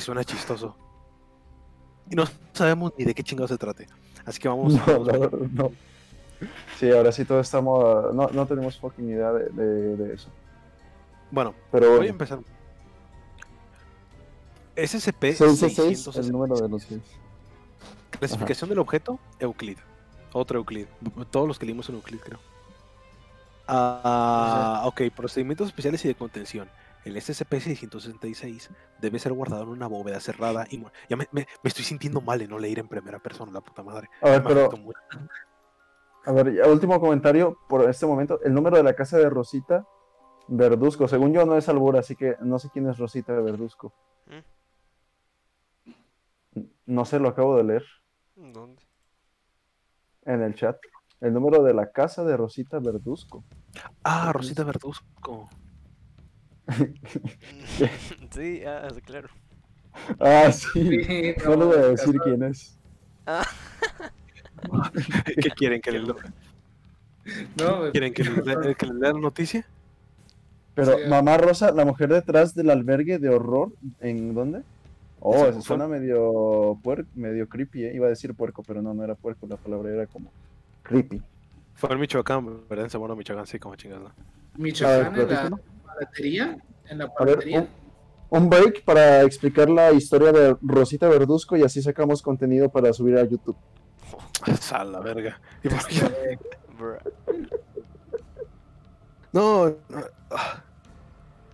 suena chistoso. Y no sabemos ni de qué chingado se trate. Así que vamos, No, verdad, no. Sí, ahora sí todos estamos. No, no tenemos fucking idea de, eso. Bueno, Pero voy a empezar. SCP 666, el 666. número de los seis. Clasificación del objeto, Euclid. Otro Euclid. Todos los que leímos en Euclid, creo. Ah, ok, procedimientos especiales y de contención. El SCP-666 debe ser guardado en una bóveda cerrada y... Ya me, me- me estoy sintiendo mal en no leer en primera persona, la puta madre. A ver, Me pero, a ver, ya último comentario por este momento. El número de la casa de Rosita Verduzco. Según yo, no es Albura, así que no sé quién es Rosita Verduzco. No sé, lo acabo de leer ¿Dónde? En el chat. El número de la casa de Rosita Verduzco. Ah, Rosita Verduzco. sí, ah, sí, claro. Ah, sí. Sí, No le voy a no, decir quién es. ¿Qué quieren? ¿Que, le, No, ¿Quieren que les lea, que les lea la noticia? Pero Sí. Mamá Rosa, la mujer detrás del albergue de horror, ¿en dónde? Oh, eso suena medio puer- medio creepy, ¿eh? Iba a decir puerco, pero no, no era puerco, la palabra era como creepy. Fue en Michoacán, ¿verdad? En Zamora, Michoacán, sí, como chingada. Michoacán en la paletería. En la A ver, paletería. un, un break para explicar la historia de Rosita Verduzco y así sacamos contenido para subir a YouTube. A la verga. ¿Y por qué? No, no, ah.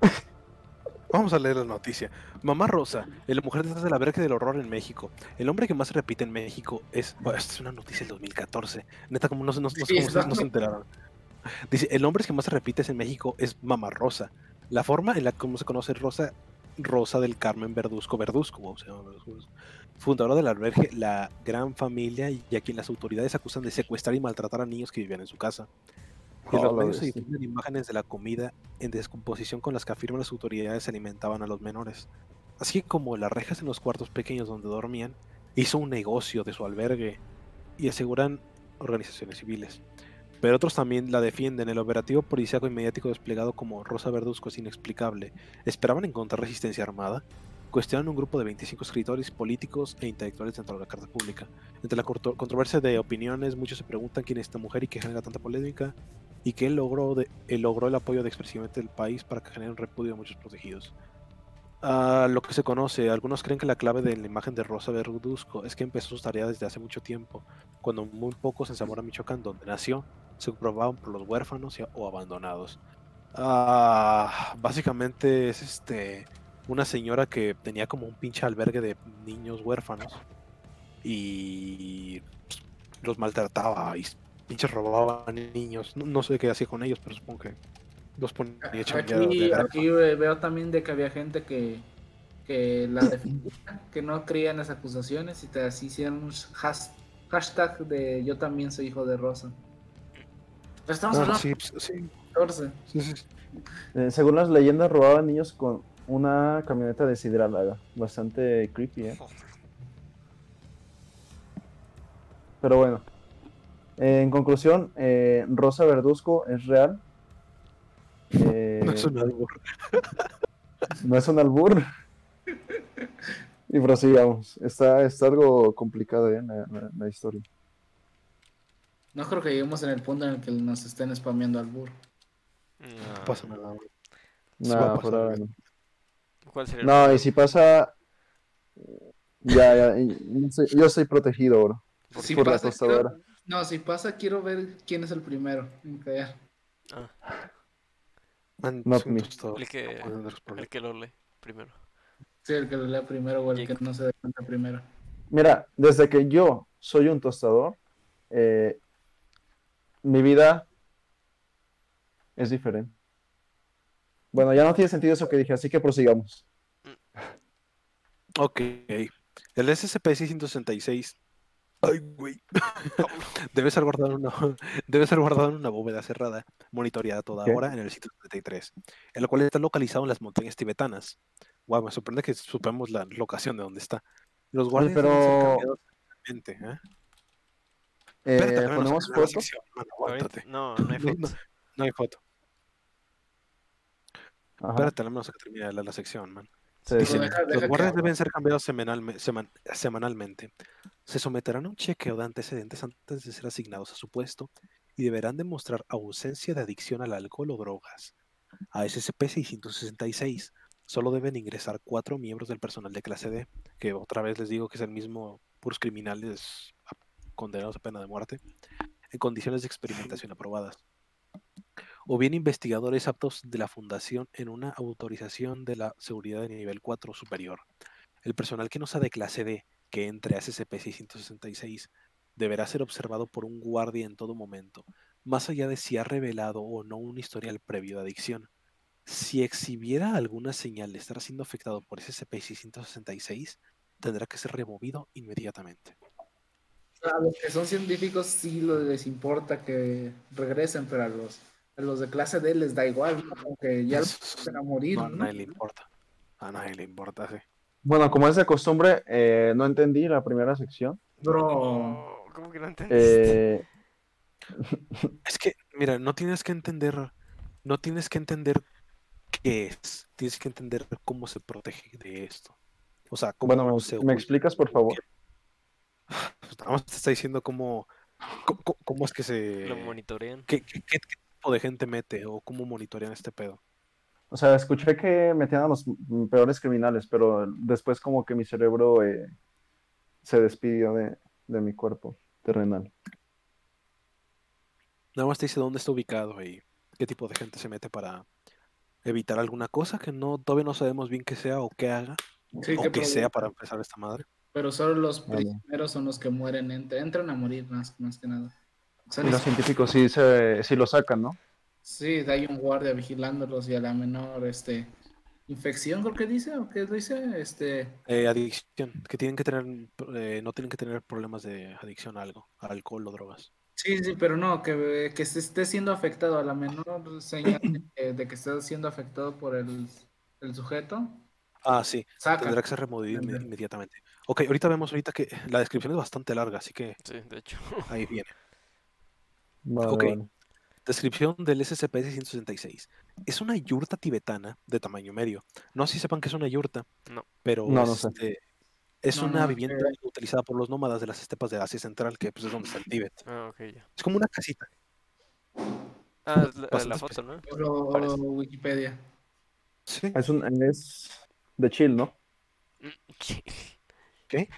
Vamos a leer la noticia. Mamá Rosa, la mujer detrás de la verga del horror en México. El hombre que más se repite en México es. bueno, esta es una noticia del 2014. Neta, como no, se- no, no sé cómo se, está- no se enteraron. Dice: El hombre que más se repite en México es Mamá Rosa. La forma en la que se conoce Rosa, Rosa del Carmen Verduzco Verduzco, wow, se llama Verduzco, Verduzco, fundadora del albergue La Gran Familia y a quien las autoridades acusan de secuestrar y maltratar a niños que vivían en su casa. Oh, los la medios se difunden imágenes de la comida en descomposición con las que afirman las autoridades se alimentaban a los menores. Así como las rejas en los cuartos pequeños donde dormían, hizo un negocio de su albergue y aseguran organizaciones civiles. Pero otros también la defienden. El operativo policíaco y mediático desplegado como Rosa Verduzco es inexplicable. ¿Esperaban encontrar resistencia armada? Cuestionan un grupo de 25 escritores, políticos e intelectuales dentro de la carta pública. Entre la controversia de opiniones, muchos se preguntan quién es esta mujer y qué genera tanta polémica, y que él logró, él logró el apoyo de expresidente del país para que genere repudio de muchos protegidos. Ah, lo que se conoce, algunos creen que la clave de la imagen de Rosa Verduzco es que empezó sus tareas desde hace mucho tiempo, cuando muy pocos en Zamora, Michoacán, donde nació, se comprobaban por los huérfanos o abandonados. Ah, básicamente es este una señora que tenía como un pinche albergue de niños huérfanos y pues, los maltrataba pinches robaba niños. No, no sé qué hacía con ellos, pero supongo que los ponía Aquí, aquí veo también de que había gente que, que la defendía, que no creía en las acusaciones y te así hicieron un has- hashtag de yo también soy hijo de Rosa. Pero estamos Ah, hablando sí, pues, sí, de 14. sí, sí, sí. Eh, según las leyendas, robaban niños con una camioneta de Sidrálaga. Bastante creepy, ¿eh? Pero bueno. Eh, en conclusión, eh, Rosa Verduzco es real. Eh, No es un albur. no es un albur. Y prosigamos. Está, está algo complicado ¿eh? la, la- la historia. No creo que lleguemos en el punto en el que nos estén spameando al burro. No No. pasa nada. a por ahora no. ¿Cuál sería el No, y si pasa. Ya, ya. Yo soy protegido, bro. Si por la tostadora. No, si pasa, quiero ver quién es el primero en caer. Man, Not soy un me. El que, no el que lo lee primero. Sí, el que lo lea primero o el que no se dé cuenta primero. Mira, desde que yo soy un tostador, eh, mi vida es diferente. Bueno, ya no tiene sentido eso que dije, así que prosigamos. Ok. El SCP-666. Ay, güey. debe ser guardado en una, debe ser guardado en una bóveda cerrada, monitoreada toda ¿Qué? hora en el sitio 33, el cual está localizado en las montañas tibetanas. Wow, me sorprende que supamos la locación de donde está. Los guardias deben ser pero- cambiados semanalmente, ¿eh? Eh, Espérate, al menos ponemos foto. sección, mano. No, no hay No, foto. No hay foto. Ajá, Espérate, al menos que termine la, la sección, man. sí, Dice, sí. deja- deja los guardias deben ser cambiados semanalme- seman- semanalmente. Se someterán a un chequeo de antecedentes antes de ser asignados a su puesto y deberán demostrar ausencia de adicción al alcohol o drogas. A SCP-666 solo deben ingresar cuatro miembros del personal de clase D, que otra vez les digo que es el mismo puros criminales condenados a pena de muerte, en condiciones de experimentación aprobadas o bien investigadores aptos de la Fundación en una autorización de la seguridad de nivel 4 superior. El personal que no sea de clase D, que entre a SCP-666, deberá ser observado por un guardia en todo momento, más allá de si ha revelado o no un historial previo de adicción. Si exhibiera alguna señal de estar siendo afectado por SCP-666, tendrá que ser removido inmediatamente. A los que son científicos sí les importa que regresen, pero a los, a los de clase D les da igual, ¿no? Como que ya van a morir. no, a ¿no? nadie le importa. A nadie le importa, sí. Bueno, como es de costumbre, eh, no entendí la primera sección. Bro, ¿Cómo que no entendiste? Eh, Es que, mira, no tienes que entender, no tienes que entender qué es, tienes que entender cómo se protege de esto. O sea, cómo bueno, se ¿me explicas, por favor? Pues nada más te está diciendo cómo, cómo, es que se... Lo monitorean. qué, qué- qué tipo de gente mete o cómo monitorean este pedo. O sea, escuché que metían a los peores criminales, pero después como que mi cerebro eh, se despidió de, de mi cuerpo terrenal. Nada más te dice dónde está ubicado y qué tipo de gente se mete para evitar alguna cosa que no todavía no sabemos bien qué sea o qué haga sí, o qué que sea para empezar esta madre. Pero solo los primeros son los que mueren, ent- entran a morir más, más que nada. Son Y los científicos sí, se, sí lo sacan, ¿no? Sí, hay un guardia vigilándolos y a la menor este infección, creo que dice, o qué dice, este, Eh, adicción, que tienen que tener, eh, no tienen que tener problemas de adicción a algo, a alcohol o drogas. sí, sí, pero no, que, que se esté siendo afectado a la menor señal de, de que esté siendo afectado por el, el sujeto, Ah, sí, saca. tendrá que ser removido inmediatamente. Ok, ahorita vemos ahorita que la descripción es bastante larga, así que Sí, de hecho. ahí viene. Vale, Ok. vale. Descripción del SCP-666. Es una yurta tibetana de tamaño medio. No sé si sepan que es una yurta, No. pero No, no sé. este, es No, una no, vivienda eh. utilizada por los nómadas de las estepas de Asia Central, que pues, es donde está el Tíbet. Ah, ok, ya. Es como una casita. Ah, la, la foto, ¿no? Oro Wikipedia. Sí. Es, un, es de chill, ¿no? ¿Qué?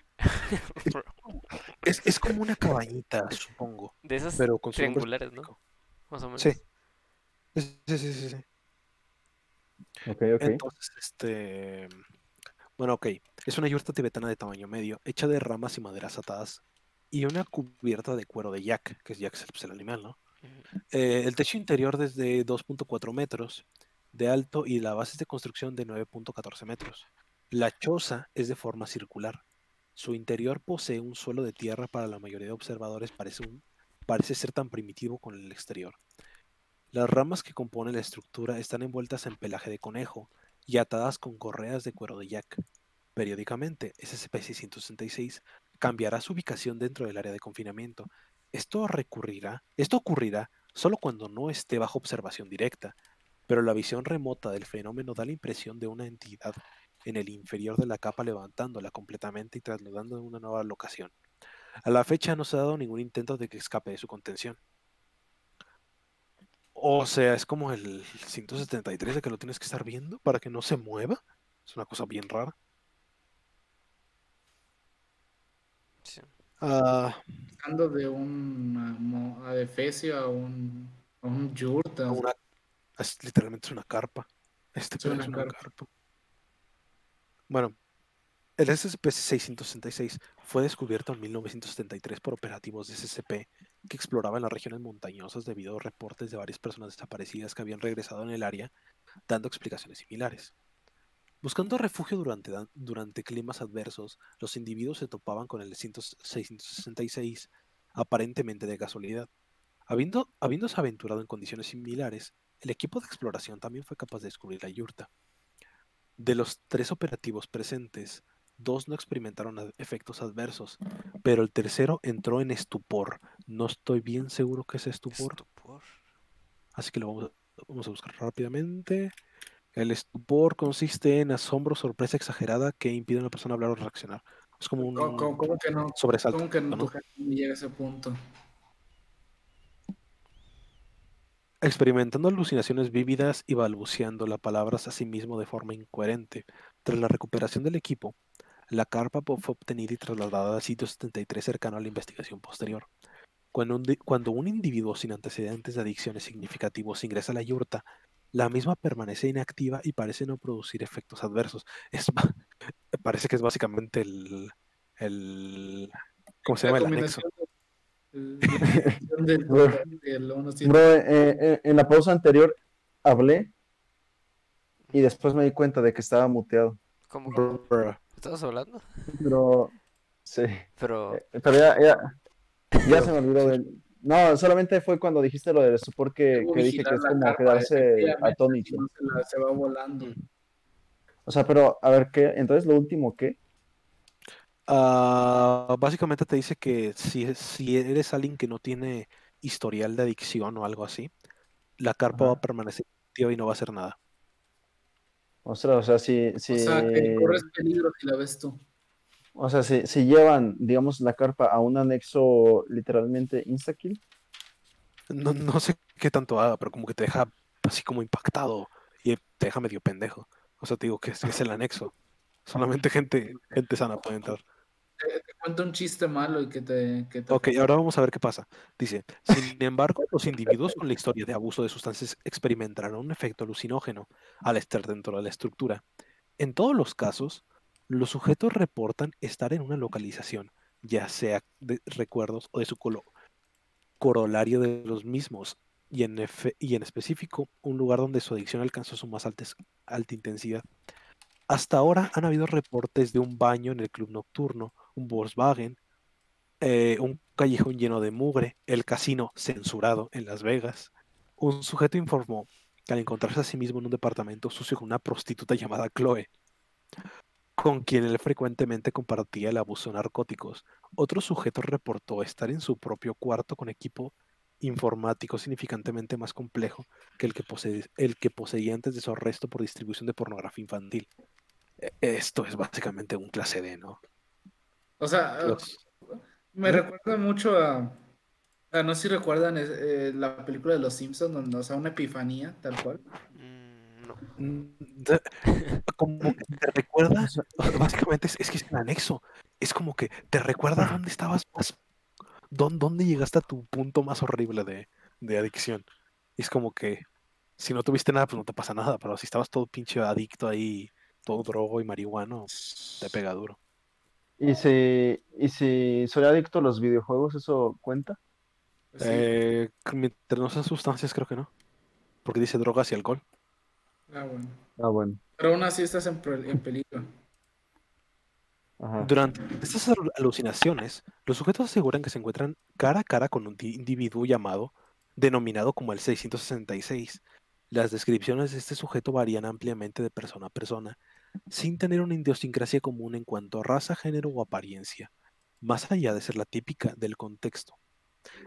Es, es como una cabañita, supongo, De esas pero con triangulares, ¿no? Más o menos. Sí. Sí, sí, sí, sí, sí. Ok, ok. Entonces, este. Bueno, ok. Es una yurta tibetana de tamaño medio, hecha de ramas y maderas atadas, y una cubierta de cuero de yak, que es yak es el animal, ¿no? Eh, el techo interior desde 2.4 metros de alto y la base es de construcción de 9.14 metros. La choza es de forma circular. Su interior posee un suelo de tierra para la mayoría de observadores parece, un- parece ser tan primitivo con el exterior. Las ramas que componen la estructura están envueltas en pelaje de conejo y atadas con correas de cuero de yak. Periódicamente, SCP-666 cambiará su ubicación dentro del área de confinamiento. Esto recurrirá, esto ocurrirá solo cuando no esté bajo observación directa, pero la visión remota del fenómeno da la impresión de una entidad en el inferior de la capa levantándola completamente y trasladándola a una nueva locación. A la fecha no se ha dado ningún intento de que escape de su contención. O sea, es como el 173 de que lo tienes que estar viendo para que no se mueva. Es una cosa bien rara. Sí. Pasando de un adefesio a un, a un yurta. una- es, literalmente es una carpa. Este Es una es una carpa. carpa. Bueno, el SCP-666 fue descubierto en 1973 por operativos de SCP que exploraban las regiones montañosas debido a reportes de varias personas desaparecidas que habían regresado en el área, dando explicaciones similares. Buscando refugio durante, durante climas adversos, los individuos se topaban con el 666 aparentemente de casualidad. Habiendo, habiéndose aventurado en condiciones similares, el equipo de exploración también fue capaz de descubrir la yurta. De los tres operativos presentes, dos no experimentaron ad- efectos adversos, pero el tercero entró en estupor. No estoy bien seguro que es estupor, Estupor. así que lo vamos a, vamos a buscar rápidamente. El estupor consiste en asombro, sorpresa exagerada que impide a una persona hablar o reaccionar. Es como un ¿Cómo, cómo- cómo que no? sobresalto. ¿Cómo que no, ¿no? tu gente no llega a ese punto? experimentando alucinaciones vívidas y balbuceando las palabras a sí mismo de forma incoherente. Tras la recuperación del equipo, la carpa fue obtenida y trasladada al sitio 73 cercano a la investigación posterior. Cuando un, cuando un individuo sin antecedentes de adicciones significativos ingresa a la yurta, la misma permanece inactiva y parece no producir efectos adversos. Es, parece que es básicamente el, el ¿cómo se La llama? El anexo. de- Bro. eh, eh, en la pausa anterior hablé y después me di cuenta de que estaba muteado. ¿Cómo. Estabas hablando? Pero sí, Pero eh, pero ya, ya, ya se me olvidó del... No, solamente fue cuando dijiste lo del estupor que, dije que es como quedarse atónito. no se, la- se va volando. O sea, pero a ver qué, entonces lo último qué. Ah, básicamente te dice que si, si eres alguien que no tiene historial de adicción o algo así, la carpa va a permanecer activa y no va a hacer nada. O sea, o sea, si, si, O sea, que corres peligro si la ves tú. o sea, si, si llevan, digamos, la carpa a un anexo literalmente insta-kill, No, no sé qué tanto haga, pero como que te deja así como impactado y te deja medio pendejo. O sea, te digo que es, es el anexo. Solamente gente, gente sana puede entrar. Te, te cuenta un chiste malo y que te... Que te Ok, ahora vamos a ver qué pasa. Dice, sin embargo, los individuos con la historia de abuso de sustancias experimentarán un efecto alucinógeno al estar dentro de la estructura. En todos los casos, los sujetos reportan estar en una localización, ya sea de recuerdos o de su colo- corolario de los mismos, y en, efe- y en específico, un lugar donde su adicción alcanzó su más alta intensidad. Hasta ahora han habido reportes de un baño en el club nocturno, un Volkswagen, eh, un callejón lleno de mugre, el casino censurado en Las Vegas. Un sujeto informó que al encontrarse a sí mismo en un departamento sucio con una prostituta llamada Chloe, con quien él frecuentemente compartía el abuso de narcóticos. Otro sujeto reportó estar en su propio cuarto con equipo informático significantemente más complejo que el que, posee- el que poseía antes de su arresto por distribución de pornografía infantil. E- Esto es básicamente un clase D, ¿no? O sea, Los- me recuerda mucho a... a no sé si recuerdan eh, la película de Los Simpsons, donde, o sea, una epifanía, tal cual. mm, no. Mm, como que te recuerda, básicamente es, es que es el anexo, es como que te recuerda dónde estabas más, dónde, dónde llegaste a tu punto más horrible de, de adicción. Y es como que si no tuviste nada, pues no te pasa nada, pero si estabas todo pinche adicto ahí, todo drogo y marihuano, te pega duro. y si, y si soy adicto a los videojuegos, ¿eso cuenta? Sí. Eh, mientras no sean sustancias, creo que no. Porque dice drogas y alcohol. Ah, bueno. Ah, bueno. Pero aún así estás en peligro. Durante estas alu- alucinaciones, los sujetos aseguran que se encuentran cara a cara con un di- individuo llamado, denominado como el 666. Las descripciones de este sujeto varían ampliamente de persona a persona, sin tener una idiosincrasia común en cuanto a raza, género o apariencia, más allá de ser la típica del contexto.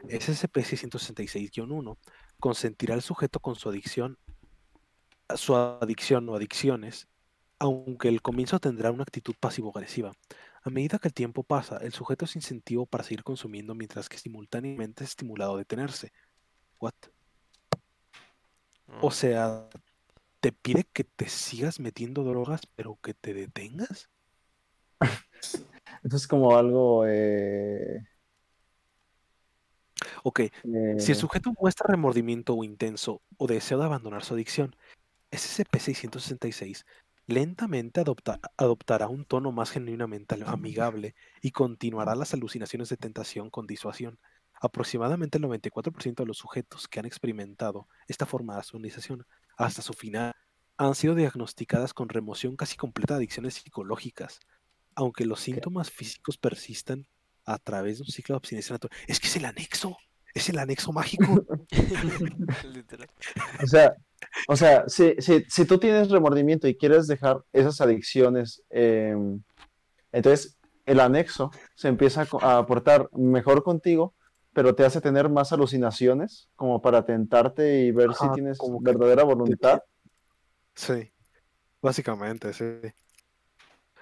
SCP-666-1 consentirá al sujeto con su adicción, su adicción o adicciones, aunque el comienzo tendrá una actitud pasivo-agresiva. A medida que el tiempo pasa, el sujeto es incentivo para seguir consumiendo mientras que simultáneamente es estimulado a detenerse. What? O Mm, sea, te pide que te sigas metiendo drogas, pero que te detengas. Entonces como algo... eh, Ok, si eh, el sujeto muestra remordimiento o intenso o deseo de abandonar su adicción, SCP-666 lentamente adopta- adoptará un tono más genuinamente amigable y continuará las alucinaciones de tentación con disuasión. Aproximadamente el 94% de los sujetos que han experimentado esta forma de asonización hasta su final han sido diagnosticadas con remoción casi completa de adicciones psicológicas, aunque los síntomas físicos persistan a través de un ciclo de abstinencia natural. Es que es el anexo, es el anexo mágico. Literal. O sea, o sea, si, si, si tú tienes remordimiento y quieres dejar esas adicciones, eh, entonces el anexo se empieza a aportar mejor contigo, pero te hace tener más alucinaciones como para tentarte y ver si tienes como que verdadera voluntad. Sí, básicamente, sí.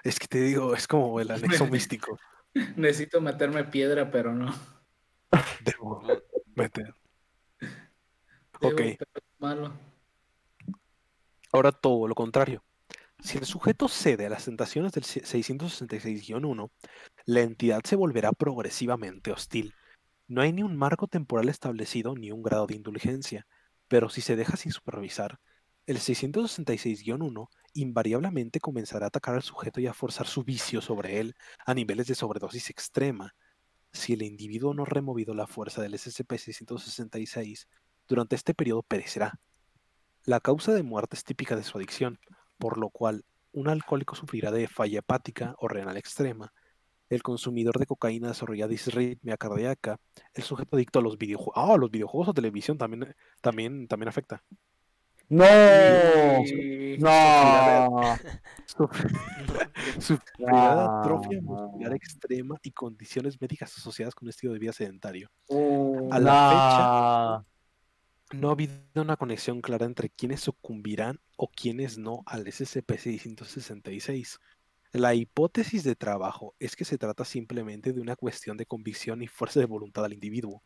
Es que te digo, es como el anexo místico. Necesito meterme piedra, pero no. Debo meter. Debo, Ok, malo. Ahora todo lo contrario. Si el sujeto cede a las tentaciones del 666-1, la entidad se volverá progresivamente hostil. No hay ni un marco temporal establecido ni un grado de indulgencia, pero si se deja sin supervisar, el 666-1 invariablemente comenzará a atacar al sujeto y a forzar su vicio sobre él a niveles de sobredosis extrema. Si el individuo no ha removido la fuerza del SCP-666, durante este periodo perecerá. La causa de muerte es típica de su adicción, por lo cual un alcohólico sufrirá de falla hepática o renal extrema. El consumidor de cocaína desarrolla disritmia cardíaca. El sujeto adicto a los videojuegos. Ah, los videojuegos o televisión también, también, también afecta. ¡No! ¡No! Sufrirá de atrofia muscular extrema y condiciones médicas asociadas con un estilo de vida sedentario. A la No. No ha habido una conexión clara entre quienes sucumbirán o quienes no al SCP-666. La hipótesis de trabajo es que se trata simplemente de una cuestión de convicción y fuerza de voluntad del individuo.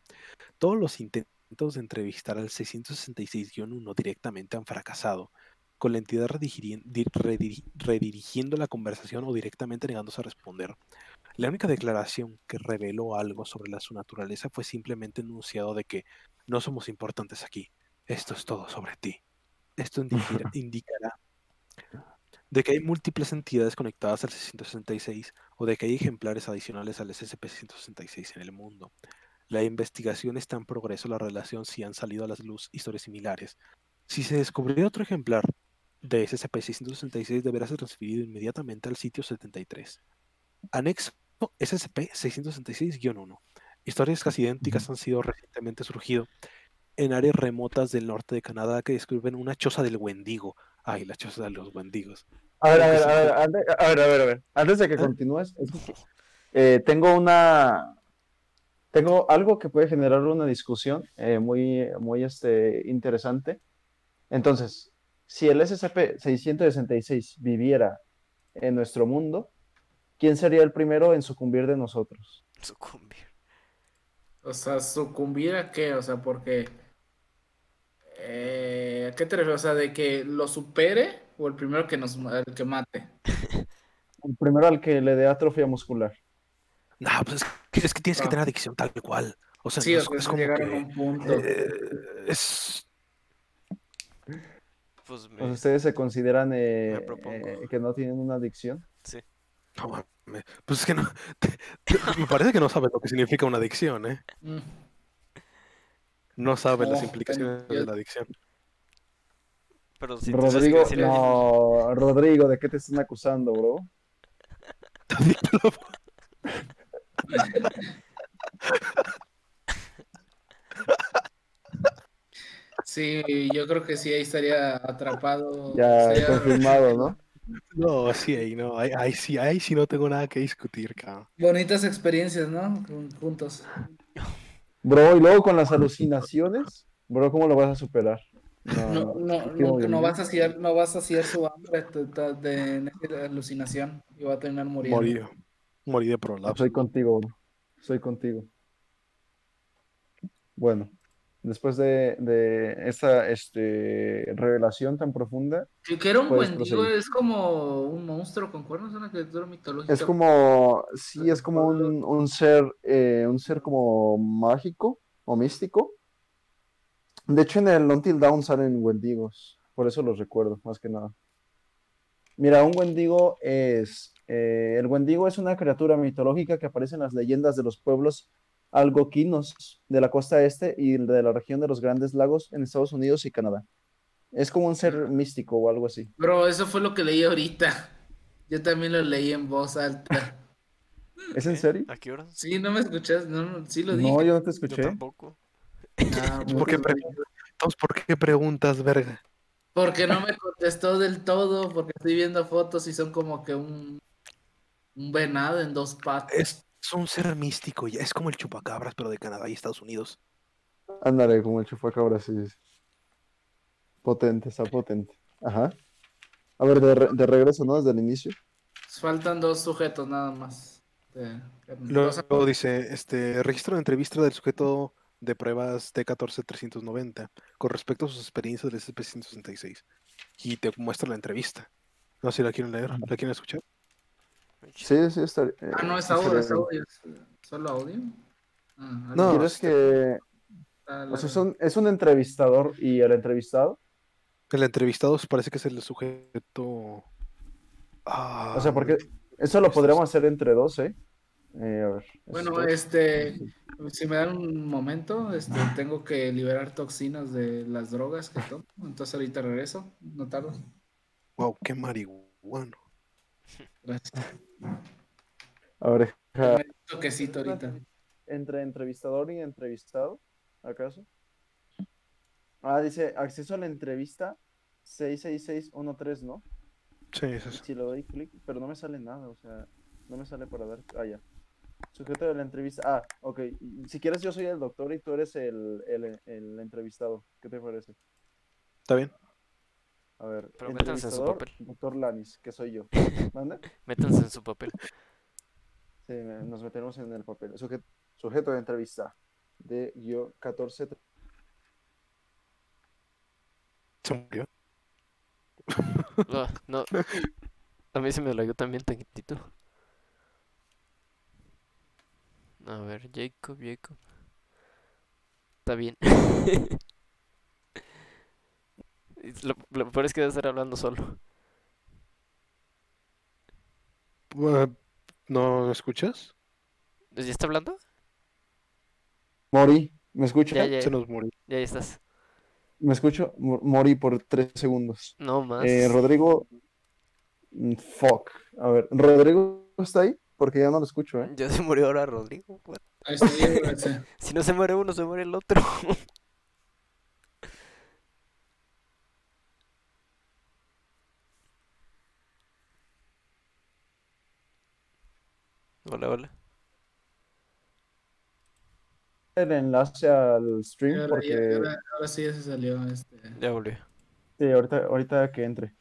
Todos los intentos de entrevistar al 666-1 directamente han fracasado, con la entidad redirigiendo la conversación o directamente negándose a responder. La única declaración que reveló algo sobre la, su naturaleza fue simplemente enunciado de que no somos importantes aquí. Esto es todo sobre ti. Esto indicará, indicará de que hay múltiples entidades conectadas al 666 o de que hay ejemplares adicionales al SCP-666 en el mundo. La investigación está en progreso, la relación si han salido a la luz historias similares. Si se descubrió otro ejemplar de SCP-666 deberá ser transferido inmediatamente al sitio 73. Anexo SCP-666-1. Historias casi idénticas han sido recientemente surgido en áreas remotas del norte de Canadá que describen una choza del Wendigo. Ay, la choza de los Wendigos. A ver, a ver, a ver, a ver, a ver, a ver. Antes de que ¿Eh? continúes, eh, tengo una, tengo algo que puede generar una discusión eh, muy, muy este, interesante. Entonces, si el SCP-666 viviera en nuestro mundo, ¿quién sería el primero en sucumbir de nosotros? Sucumbir. O sea, sucumbir a qué, o sea, porque... eh, ¿a qué te refieres? O sea, de que lo supere o el primero que nos el que mate. El primero al que le dé atrofia muscular. Nah, pues es que, es que tienes que Ah. tener adicción tal cual. O sea, Sí, no o es, sea, es es como llegar a un punto. eh, es Pues me... ¿Ustedes se consideran eh, me eh, que no tienen una adicción? no mames, pues es que no te- te- me parece que no sabes lo que significa una adicción, ¿eh? Mm. No sabes las No, implicaciones yo- de la adicción. Pero si Rodrigo, no, Rodrigo, ¿de qué te están acusando, bro? Sí, yo creo que sí, ahí estaría atrapado. Ya confirmado, ¿no? No, sí, ahí no, ahí, ahí sí, ahí sí no tengo nada que discutir, cabrón. Bonitas experiencias, ¿no? Jun- Juntos. Bro, y luego con las alucinaciones, bro, ¿cómo lo vas a superar? No, no, no, vas a hacer, no vas a hacer su hambre de, de- de- de alucinación y va a terminar muriendo. Morí, morí de prolapso. Soy contigo, bro. Soy contigo. Bueno, después de, de esa este, revelación tan profunda, que era un es como un monstruo con cuernos, una criatura mitológica. es como, sí, es como un, un ser, eh, un ser como mágico o místico. De hecho, en el Until Dawn salen Wendigos, por eso los recuerdo, más que nada. Mira, un Wendigo es, eh, el Wendigo es una criatura mitológica que aparece en las leyendas de los pueblos algoquinos de la costa este y de la región de los Grandes Lagos en Estados Unidos y Canadá. Es como un ser místico o algo así. Bro, eso fue lo que leí ahorita. Yo también lo leí en voz alta. ¿Es en serio? ¿A qué horas? Sí, no me escuchas, no, no, sí lo dije. No, yo no te Yo escuché. tampoco. Ah, ¿Por qué, pre- Entonces, ¿por qué preguntas, verga? Porque no me contestó del todo, porque estoy viendo fotos y son como que un, un venado en dos patas. Es, es un ser místico, ya es como el chupacabras, pero de Canadá y Estados Unidos. Ándale, como el chupacabra, sí. Potente, está potente. Ajá. A ver, de, re- de regreso, ¿no? Desde el inicio. Faltan dos sujetos nada más. De- Luego, dice, este, registro de entrevista del sujeto de pruebas T14390 con respecto a sus experiencias del SCP-166. Y te muestra la entrevista. No sé si la quieren leer, ¿la quieren escuchar? Sí, sí, está. eh, Ah, no, es audio, estaría es audio. ¿es ¿Solo audio? Ah, No, ¿Quieres que.? O sea, es un, es un entrevistador y el entrevistado. El entrevistado parece que es el sujeto... Ah, O sea, porque eso lo podríamos hacer entre dos, ¿eh? Eh, a ver. Bueno, este, si me dan un momento, este, tengo que liberar toxinas de las drogas que tomo. Entonces ahorita regreso, no tardo. Wow, qué marihuano. Gracias. A ver, deja- Me doy un toquecito ahorita. entre entrevistador y entrevistado, ¿acaso? Ah, dice acceso a la entrevista 66613, ¿no? Sí, es eso. Si le doy clic, pero no me sale nada, o sea, no me sale para dar. Ah, ya. Sujeto de la entrevista. Ah, ok. Si quieres, yo soy el doctor y tú eres el, el, el entrevistado. ¿Qué te parece? ¿Está bien? A ver, Pero métanse en su papel. doctor Lanis, que soy yo. ¿Manda? Métanse en su papel. Sí, nos metemos en el papel. Sujeto, sujeto de entrevista de guion 14. Se murió. Ah, no. A mí se me lagueó también tantito. A ver, Jacob, Jacob. Está bien. Lo, lo peor es que debe estar hablando solo. ¿No me escuchas? ¿Ya está hablando? Mori, ¿me escucha? Ya, ya, Se nos murió. ya estás. Me escucho. Mo- Mori por tres segundos. No más. Eh, Rodrigo. mm, Fuck. A ver, ¿Rodrigo está ahí? Porque ya no lo escucho, ¿eh? Ya se murió ahora Rodrigo. Ahí está bien, gracias. Si no se muere uno, se muere el otro. Hola, hola. El enlace al stream, Ahora, porque. ya- ahora- ahora sí ya se salió. Este. Ya volvió. Sí, ahorita, ahorita que entre.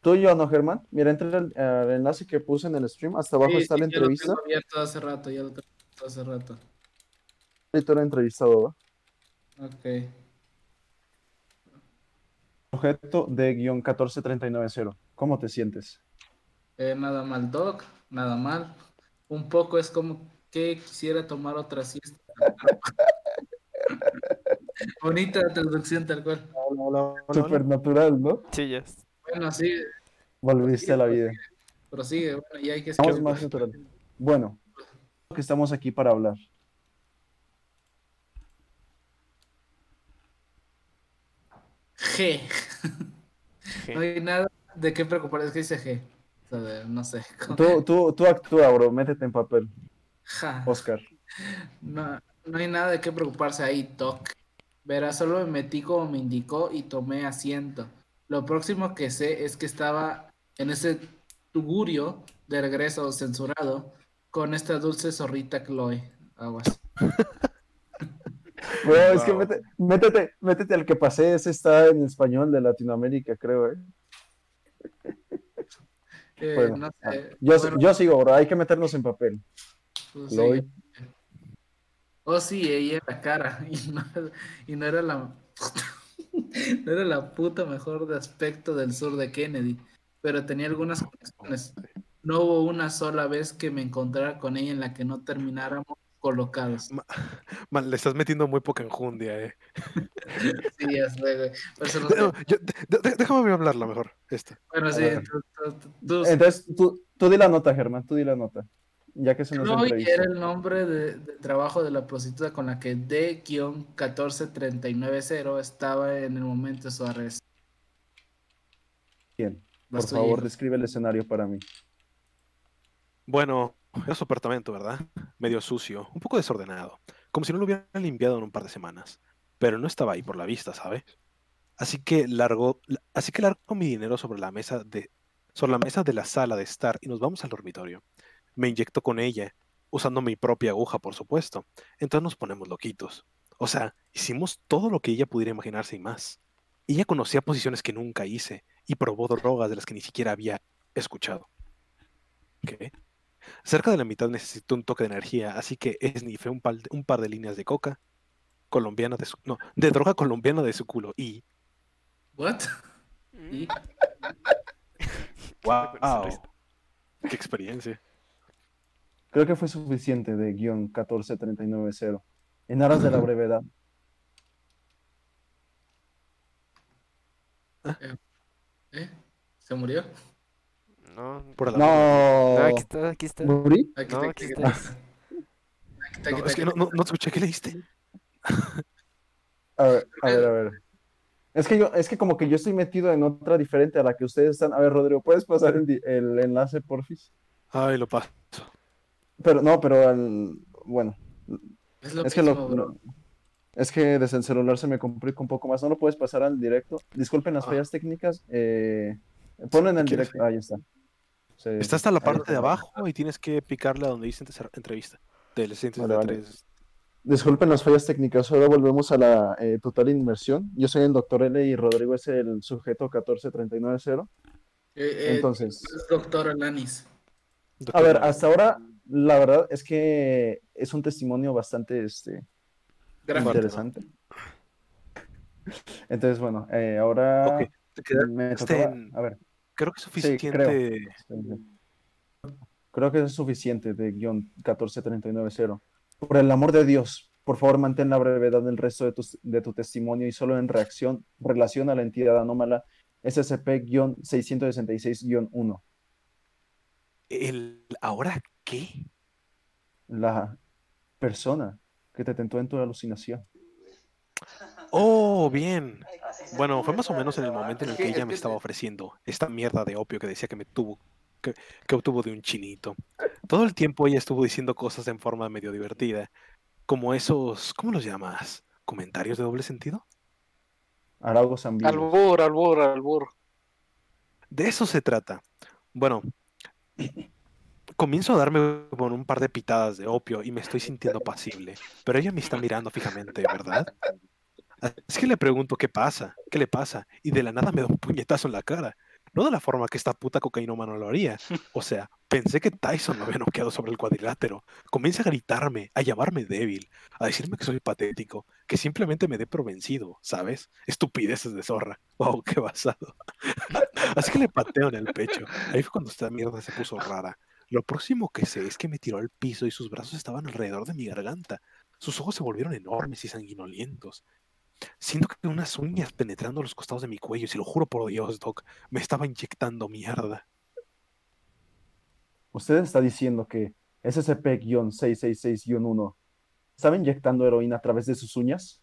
Tú y yo, ¿no, Germán? Mira, entra al, al enlace que puse en el stream. Hasta abajo Sí, está sí, la ya lo entrevista. tengo abierto hace rato, ya lo tengo abierto hace rato. Y tú eres entrevistado, ¿va? Ok. Objeto de guion 14390. ¿Cómo te sientes? Eh, nada mal, Doc, nada mal. Un poco es como que quisiera tomar otra siesta. Bonita traducción tal cual. Supernatural, ¿no? Sí, ya. Bueno, sí, Volviste a la vida. prosigue. Bueno, ya hay que Vamos más natural. Bueno, que estamos aquí para hablar. G. G. No hay nada de qué preocupar, es que dice G. No sé. Tú, tú, tú actúa, bro. Métete en papel, Ja. Oscar. No, no hay nada de qué preocuparse ahí, Doc. Verás, solo me metí como me indicó y tomé asiento. Lo próximo que sé es que estaba en ese tugurio de regreso censurado con esta dulce zorrita Chloe. Aguas. Bro, es que mete- métete, métete al que pasé, ese está en español de Latinoamérica, creo, ¿eh? Eh, Bueno, no sé. yo, Bueno, yo sigo, bro, hay que meternos en papel. pues, sí. Oh, sí, ella era cara. Y no, y no era la. no era la puta mejor de aspecto del sur de Kennedy. Pero tenía algunas conexiones. No hubo una sola vez que me encontrara con ella en la que no termináramos colocados. Man, le estás metiendo muy poca enjundia, eh. Sí, ya sé, güey. Yo- de- déjame hablarla mejor. Esta. Bueno, sí, ver. tú- tú- tú- tú- Entonces, tú, tú di la nota, Germán, tú di la nota. Ya que no es Chloe entrevista. era el nombre de, de trabajo de la prostituta con la que D-14390 estaba en el momento de su arresto. Bien, por favor, describe el escenario para mí. Bueno, era su apartamento, ¿verdad? Medio sucio, un poco desordenado, como si no lo hubieran limpiado en un par de semanas. Pero no estaba ahí por la vista, ¿sabes? Así que largo, así que largo mi dinero sobre la mesa de, sobre la mesa de la sala de estar y nos vamos al dormitorio. Me inyecto con ella, usando mi propia aguja, por supuesto. Entonces nos ponemos loquitos. O sea, hicimos todo lo que ella pudiera imaginarse y más. Ella conocía posiciones que nunca hice y probó drogas de las que ni siquiera había escuchado. ¿Qué? Cerca de la mitad necesitó un toque de energía, así que esnifé un par, de- un par de líneas de coca colombiana de su, no, de droga colombiana de su culo y ¿What? Y- wow, qué experiencia. Creo que fue suficiente de guion 14390. En aras de la brevedad. ¿Eh? ¿Se murió? No, Por la no, No. aquí está, aquí está. ¿Morí? Aquí No, está, aquí aquí está. está. Aquí está, No, es que no, no, no te escuché, ¿qué leíste? A ver, a ver, a ver. Es que yo, es que como que yo estoy metido en otra diferente a la que ustedes están. A ver, Rodrigo, ¿puedes pasar el, el enlace, porfis? Ay, lo paso. Pero no, pero al, bueno, Es lo es que lo, es que desde el celular se me complica un poco más. ¿No lo puedes pasar al directo? Disculpen las Ah. fallas técnicas. Eh, ponlo en el directo. Ahí está. Está hasta la parte de abajo y tienes que picarle a donde dice entrevista. Del Vale, vale. 133. Disculpen las fallas técnicas, ahora volvemos a la eh, total inmersión. Yo soy el doctor L y Rodrigo es el sujeto 14390. Eh, eh, Entonces, es doctor Alanis. a ver, hasta ahora, la verdad es que es un testimonio bastante este, interesante. Entonces, bueno, eh, ahora Ok, te quedaste me este tocaba- en- A ver, Creo que es Sí, suficiente. creo. creo que es suficiente de guion 14390. Por el amor de Dios, por favor, mantén la brevedad del resto de tu, de tu testimonio y solo en reacción, relación a la entidad anómala SCP-666-1, el, ¿Ahora qué? la persona que te tentó en tu alucinación. Oh, bien. Bueno, fue más o menos en el momento en el que ella me estaba ofreciendo esta mierda de opio que decía que me tuvo, que, que obtuvo de un chinito. Todo el tiempo ella estuvo diciendo cosas en forma medio divertida, como esos, ¿cómo los llamas? ¿Comentarios de doble sentido? Haragos ambiguos. Albur, albur, albur. De eso se trata. Bueno, comienzo a darme con un par de pitadas de opio y me estoy sintiendo pasible, pero ella me está mirando fijamente, ¿verdad? Así que le pregunto qué pasa, qué le pasa, y de la nada me da un puñetazo en la cara. No de la forma que esta puta cocainómana lo haría. O sea, pensé que Tyson me había noqueado sobre el cuadrilátero. Comienza a gritarme, a llamarme débil, a decirme que soy patético, que simplemente me dé por vencido, ¿sabes? Estupideces de zorra. Wow, qué basado. Así que le pateo en el pecho. Ahí fue cuando esta mierda se puso rara. Lo próximo que sé es que me tiró al piso y sus brazos estaban alrededor de mi garganta. Sus ojos se volvieron enormes y sanguinolientos. Siento que unas uñas penetrando los costados de mi cuello, y se lo juro por Dios, Doc, me estaba inyectando mierda. Usted está diciendo que SCP-666-1 estaba inyectando heroína a través de sus uñas.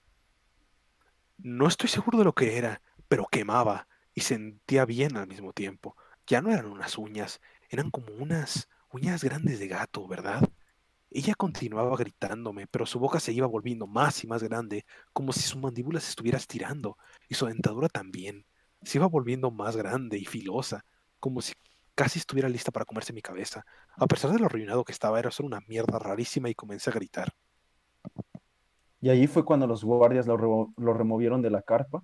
No estoy seguro de lo que era, pero quemaba y sentía bien al mismo tiempo. Ya no eran unas uñas, eran como unas uñas grandes de gato, ¿verdad? Ella continuaba gritándome, pero su boca se iba volviendo más y más grande, como si su mandíbula se estuviera estirando, y su dentadura también. Se iba volviendo más grande y filosa, como si casi estuviera lista para comerse mi cabeza. A pesar de lo arruinado que estaba, era solo una mierda rarísima y comencé a gritar. Y allí fue cuando los guardias lo, remo- lo removieron de la carpa.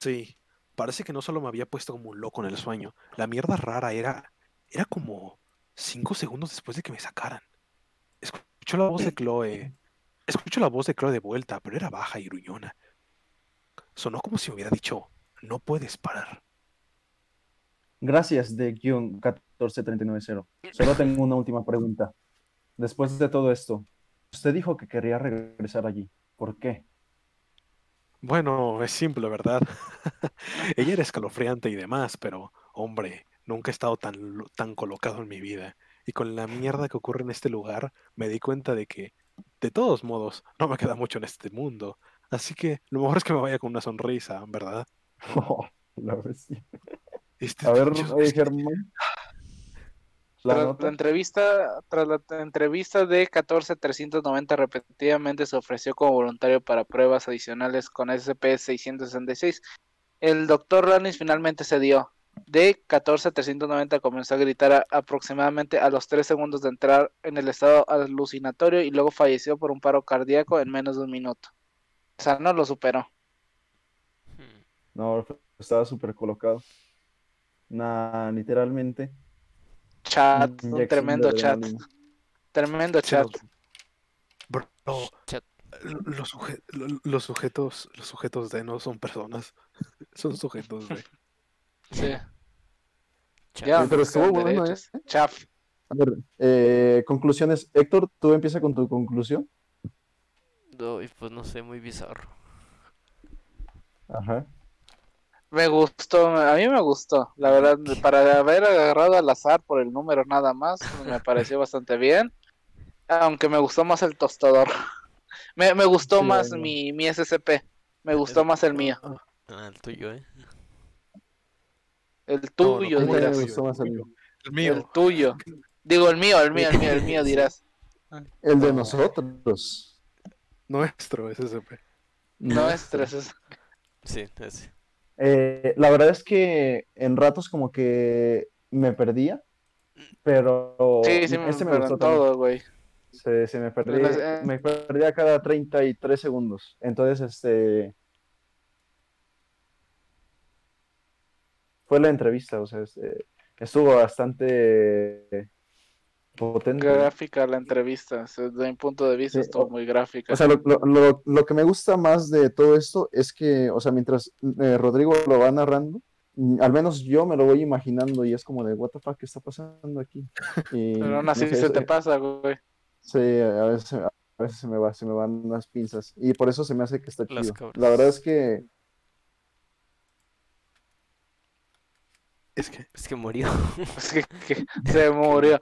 Sí, parece que no solo me había puesto como un loco en el sueño. La mierda rara era, era como cinco segundos después de que me sacaran. Escucho la voz de Chloe. Escucho la voz de Chloe de vuelta, pero era baja y gruñona. Sonó como si me hubiera dicho, no puedes parar. Gracias de guion 14390. Solo tengo una última pregunta. Después de todo esto, usted dijo que quería regresar allí. ¿Por qué? Bueno, es simple, ¿verdad? Ella era escalofriante y demás, pero, hombre, nunca he estado tan, tan colocado en mi vida. Y con la mierda que ocurre en este lugar, me di cuenta de que, de todos modos, no me queda mucho en este mundo. Así que lo mejor es que me vaya con una sonrisa, ¿verdad? La bestia. Este A ver, eh, Germán. La Tras la entrevista, tras la entrevista de 14390 repetidamente se ofreció como voluntario para pruebas adicionales con SCP-666. El doctor Ranis finalmente cedió. De 14390 comenzó a gritar a- aproximadamente a los 3 segundos de entrar en el estado alucinatorio y luego falleció por un paro cardíaco en menos de un minuto. O sea, no lo superó. No, estaba súper colocado. Nah, literalmente. Chat, un tremendo chat. Tremendo chat. Bro, Chat. los, suje- los sujetos, los sujetos de no son personas, son sujetos de. Sí. Ya, pero estuvo bueno, derechos. Chaf. A ver, eh, conclusiones. Héctor, tú empieza con tu conclusión. No, y pues no sé, muy bizarro. Ajá. Me gustó, a mí me gustó, la verdad, para haber agarrado al azar por el número nada más, me pareció bastante bien, aunque me gustó más el tostador. Me, me gustó Sí, más mi, mi SCP, me gustó más el mío, Ah, el tuyo, ¿eh? El No, no, tuyo ¿cómo ¿cómo te dirás, gustó más el mío? El tuyo, digo el mío, el mío, el mío, el mío dirás, El de No. nosotros. Nuestro SCP. no estreses, Sí, ese. Eh, la verdad es que en ratos como que me perdía, pero sí, sí, me, este me gustó todo, güey, Se, se me perdía, eh. me perdía cada 33 segundos. Entonces, este... Fue la entrevista, o sea, este, estuvo bastante potente. gráfica la entrevista, o sea, desde mi punto de vista Sí, estuvo o- muy gráfica, O sea, lo, lo- lo- lo que me gusta más de todo esto es que, o sea, mientras eh, Rodrigo lo va narrando, mm, al menos yo me lo voy imaginando y es como de, what the fuck, ¿qué está pasando aquí? Y, pero aún no así sé, se es- te pasa, güey, Sí, a veces, a veces se me va, se me van las pinzas. Y por eso se me hace que está Las chido. cabras. La verdad es que Es que Es que murió. es que, que se murió.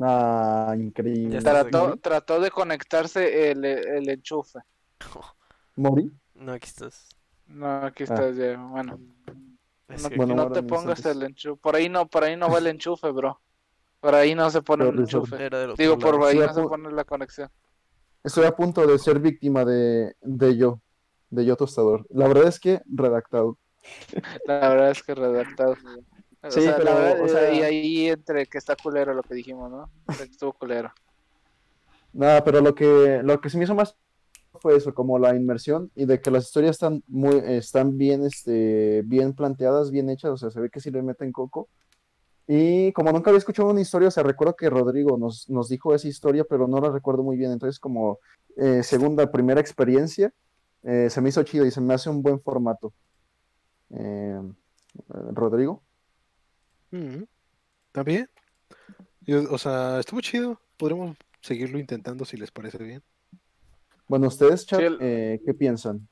ah, increíble. Trató, trató de conectarse el, el enchufe. ¿Morí? no, aquí estás. No, aquí estás ya. Bueno, Es no, que- Bueno, no te pongas el enchufe. Por ahí no, por ahí no va el enchufe, bro. Por ahí no se pone el enchufe. Digo, por ahí no se pone la conexión. Estoy a punto de ser víctima de, de yo, de yo tostador. La verdad es que redactado. La verdad es que redactado. O Sí, sea, la pero, verdad, o sea- y ahí entre que está culero lo que dijimos, ¿no? Estuvo culero. Nada, pero lo que, lo que se me hizo más fue eso, como la inmersión y de que las historias están muy, están bien, este, bien planteadas, bien hechas, o sea, se ve que sí le meten coco. Y como nunca había escuchado una historia, o sea, recuerdo que Rodrigo nos, nos dijo esa historia, pero no la recuerdo muy bien. Entonces, como eh, segunda, primera experiencia, eh, se me hizo chido y se me hace un buen formato. Eh, Rodrigo. Está bien. Yo- o sea, estuvo chido. Podremos seguirlo intentando si les parece bien. Bueno, ustedes, chat, Sí, el- eh, ¿qué piensan?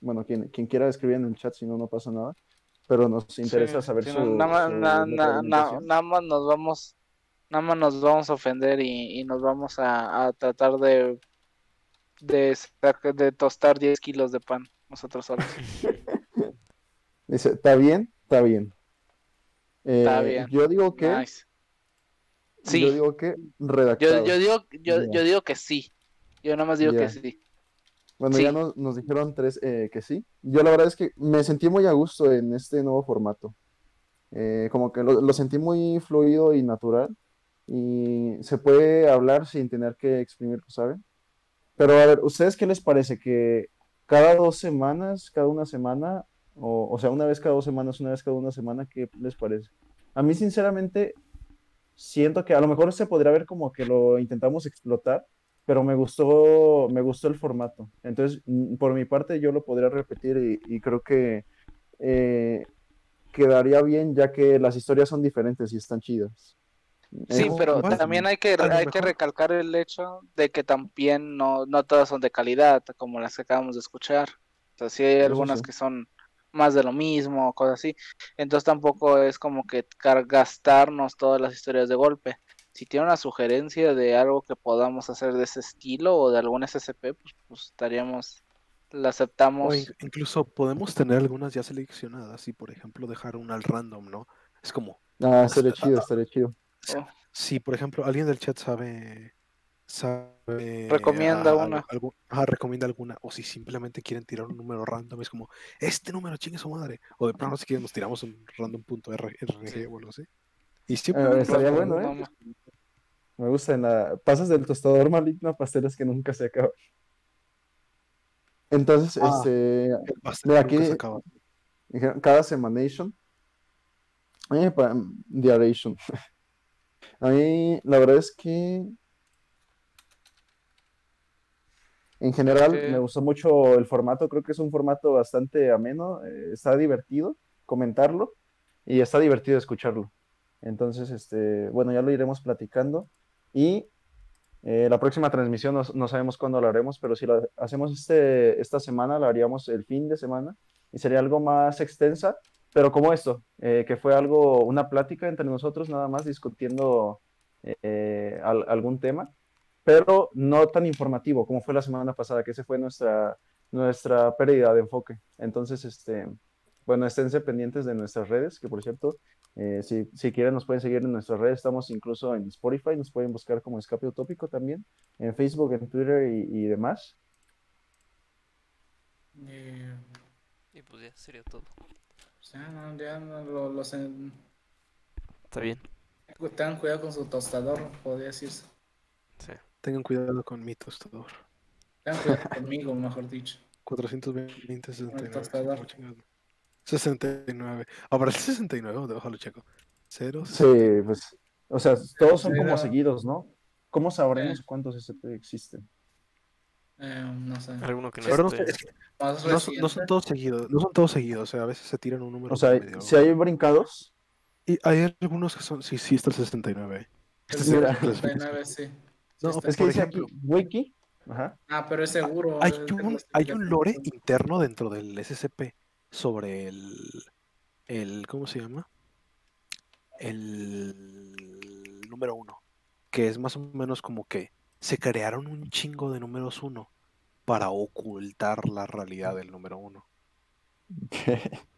Bueno, quien, quien quiera escribir en el chat, si no, no pasa nada. Pero nos interesa Sí, saber sí, su, no, nada, más- su na- na- na- retroalimentación. nada más nos vamos nada más nos vamos a ofender y, y nos vamos a, a tratar de de, de tostar 10 kilos de pan nosotros solos. Dice, ¿está bien? Está bien. Está Eh, bien. Yo digo que, Nice. Sí, yo yo, digo que redactado. yo digo yo, yo digo que sí. Yo nada más digo que sí. Bueno, sí. ya nos, nos dijeron tres eh, que sí. Yo la verdad es que me sentí muy a gusto en este nuevo formato. Eh, como que lo, lo sentí muy fluido y natural. Y se puede hablar sin tener que exprimirlo, ¿saben? Pero a ver, ¿ustedes qué les parece? ¿Que cada dos semanas, cada una semana, o, o sea, una vez cada dos semanas, una vez cada una semana, qué les parece? A mí, sinceramente, siento que a lo mejor se podría ver como que lo intentamos explotar, pero me gustó, me gustó el formato. Entonces, mm, por mi parte, yo lo podría repetir y, y creo que eh, quedaría bien, ya que las historias son diferentes y están chidas. Sí, Eh, pero bueno, también hay que, hay que recalcar el hecho de que también no, no todas son de calidad, como las que acabamos de escuchar. O sea, sí hay algunas sí. que son más de lo mismo, cosas así. Entonces tampoco es como que gastarnos todas las historias de golpe. Si tiene una sugerencia de algo que podamos hacer de ese estilo o de algún SCP, pues, pues estaríamos, la aceptamos. in- incluso podemos tener algunas ya seleccionadas y, por ejemplo, dejar una al random, ¿no? Es como, Ah, estaría chido, estaría chido. Oh, si, por ejemplo, alguien del chat sabe, sabe Recomienda una. algo- ajá, recomienda alguna, o si simplemente quieren tirar un número random, es como, este número chingue su madre, o de plano si quieren nos tiramos un random.rg Sí. o algo así. Y simplemente estaría lo- bueno, ¿eh? Me gusta en la... Pasas del tostador maligno a pasteles que nunca se acaban. Entonces, Ah. este, el pastel Mira, nunca aquí- se acaba. cada semanation, eh, diaration. A mí, la verdad es que en general que- me gustó mucho el formato, creo que es un formato bastante ameno, eh, está divertido comentarlo y está divertido escucharlo. Entonces, este, bueno, ya lo iremos platicando y eh, la próxima transmisión no, no sabemos cuándo lo haremos, pero si lo hacemos este, esta semana, lo haríamos el fin de semana y sería algo más extensa, pero como esto, eh, que fue algo, una plática entre nosotros nada más discutiendo eh, al- algún tema, pero no tan informativo como fue la semana pasada, que ese fue nuestra, nuestra pérdida de enfoque. Entonces, este, bueno, esténse pendientes de nuestras redes, que por cierto, eh, si, si quieren nos pueden seguir en nuestras redes, estamos incluso en Spotify, nos pueden buscar como Escape Utópico también, en Facebook, en Twitter y, y demás. Eh, Y pues ya sería todo. pues ya no, ya no, lo- los en- Está bien. tengan cuidado con su tostador, podría decirse. Sí. Tengan cuidado con mi tostador. Tengan cuidado conmigo, mejor dicho. 420, 69. tostador. ¿cómo chingado? 69. Ahora el 69, déjalo checo. 0, Sí, pues, o sea, todos son como seguidos, ¿no? ¿Cómo sabremos Eh. cuántos SP existen? Eh, no sé. Alguno que no Pero no, sé, son, no son reciente. todos seguidos, no son todos seguidos, o sea, a veces se tiran un número O sea, medio- si hay brincados, Y hay algunos que son, sí, sí, está el 69. El Este es el Mira. que 69, sí. No, está. es que dice ejemplo- aquí, Wiki, ajá, Ah, pero es seguro. Hay es de un, hay un lore interno dentro del SCP sobre el, el ¿cómo se llama? El número uno, que es más o menos como que se crearon un chingo de números uno para ocultar la realidad del número uno.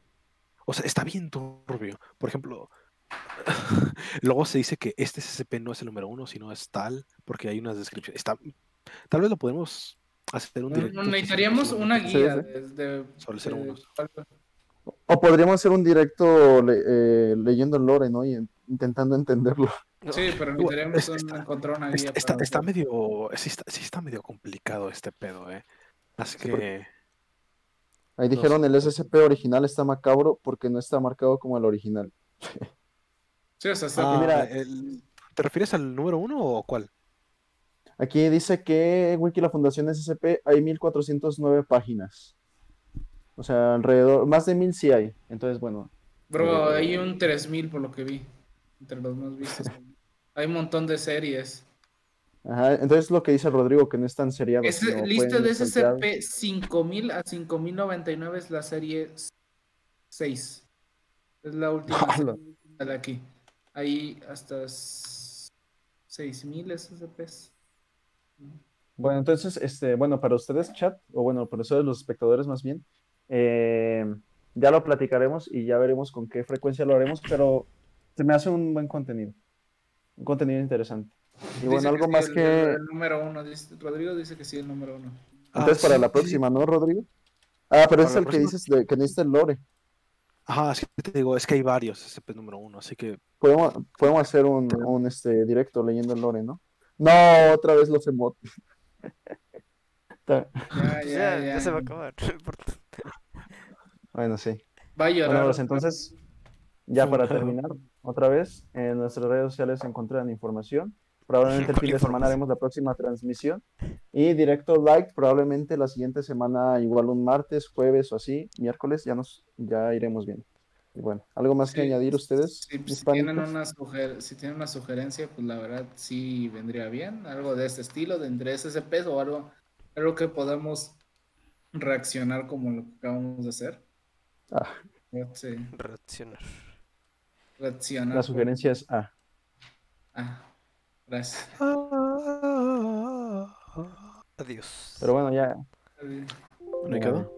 O sea, está bien turbio. Por ejemplo, luego se dice que este SCP no es el número uno, sino es tal, porque hay unas descripciones. Está, tal vez lo podemos hacer un No- directo. no, Necesitaríamos una guía Sobre de- 01. O podríamos hacer un directo le- eh, leyendo el lore, ¿no? Y intentando entenderlo. No, Sí, pero necesitaríamos está- encontrar una guía. Está, para está medio. Sí está, sí está medio complicado este pedo, eh. Así Sí, que. Ahí No dijeron sé. el SCP original está macabro porque no está marcado como el original. Sí, o sea, está- Ah, mira- el- ¿Te refieres al número uno o cuál? Aquí dice que en Wiki la Fundación SCP hay 1409 páginas. O sea, alrededor, más de 1000 sí hay. Entonces, bueno, Bro, Eh, hay un 3000 por lo que vi. Entre los más vistos. hay un montón de series. ajá, entonces lo que dice Rodrigo, que no están seriados. Es, sino lista de saltear. SCP 5000 a 5099 es la serie 6. Es la última de aquí. Hay hasta s- 6000 SCPs. Bueno, entonces, este, bueno, para ustedes, chat, o bueno, para ustedes los espectadores más bien, eh, ya lo platicaremos y ya veremos con qué frecuencia lo haremos, pero se me hace un buen contenido, un contenido interesante. Y bueno, Dice algo más el- que, El, número uno. dice- Rodrigo dice que sí, el número uno. entonces Ah, para sí, la sí, próxima, ¿no, Rodrigo? Ah, pero Para es el que dices de, que necesita el lore. Ajá, sí te digo, es que hay varios SCP número uno, así que. Podemos, podemos hacer un, un, este, directo leyendo el lore, ¿no? No, otra vez los emotes. Ya, ya, ya, ya. ya se va a acabar. Bueno, sí. Va a Bueno, pues entonces, ya para terminar, otra vez, en nuestras redes sociales encontrarán información. Probablemente el fin de semana haremos la próxima transmisión. Y directo live, probablemente la siguiente semana, igual un martes, jueves o así, miércoles, ya nos ya iremos bien. Y bueno, ¿algo más que Sí, añadir ustedes? Si, mis si tienen una suger- si tienen una sugerencia, pues la verdad sí vendría bien. Algo de este estilo, de entre SCPs o algo, algo que podamos reaccionar como lo que acabamos de hacer. Ah. Sí, Reaccionar. reaccionar. La sugerencia es A. Ah, gracias. Adiós. Pero bueno, ya. ¿Me quedo?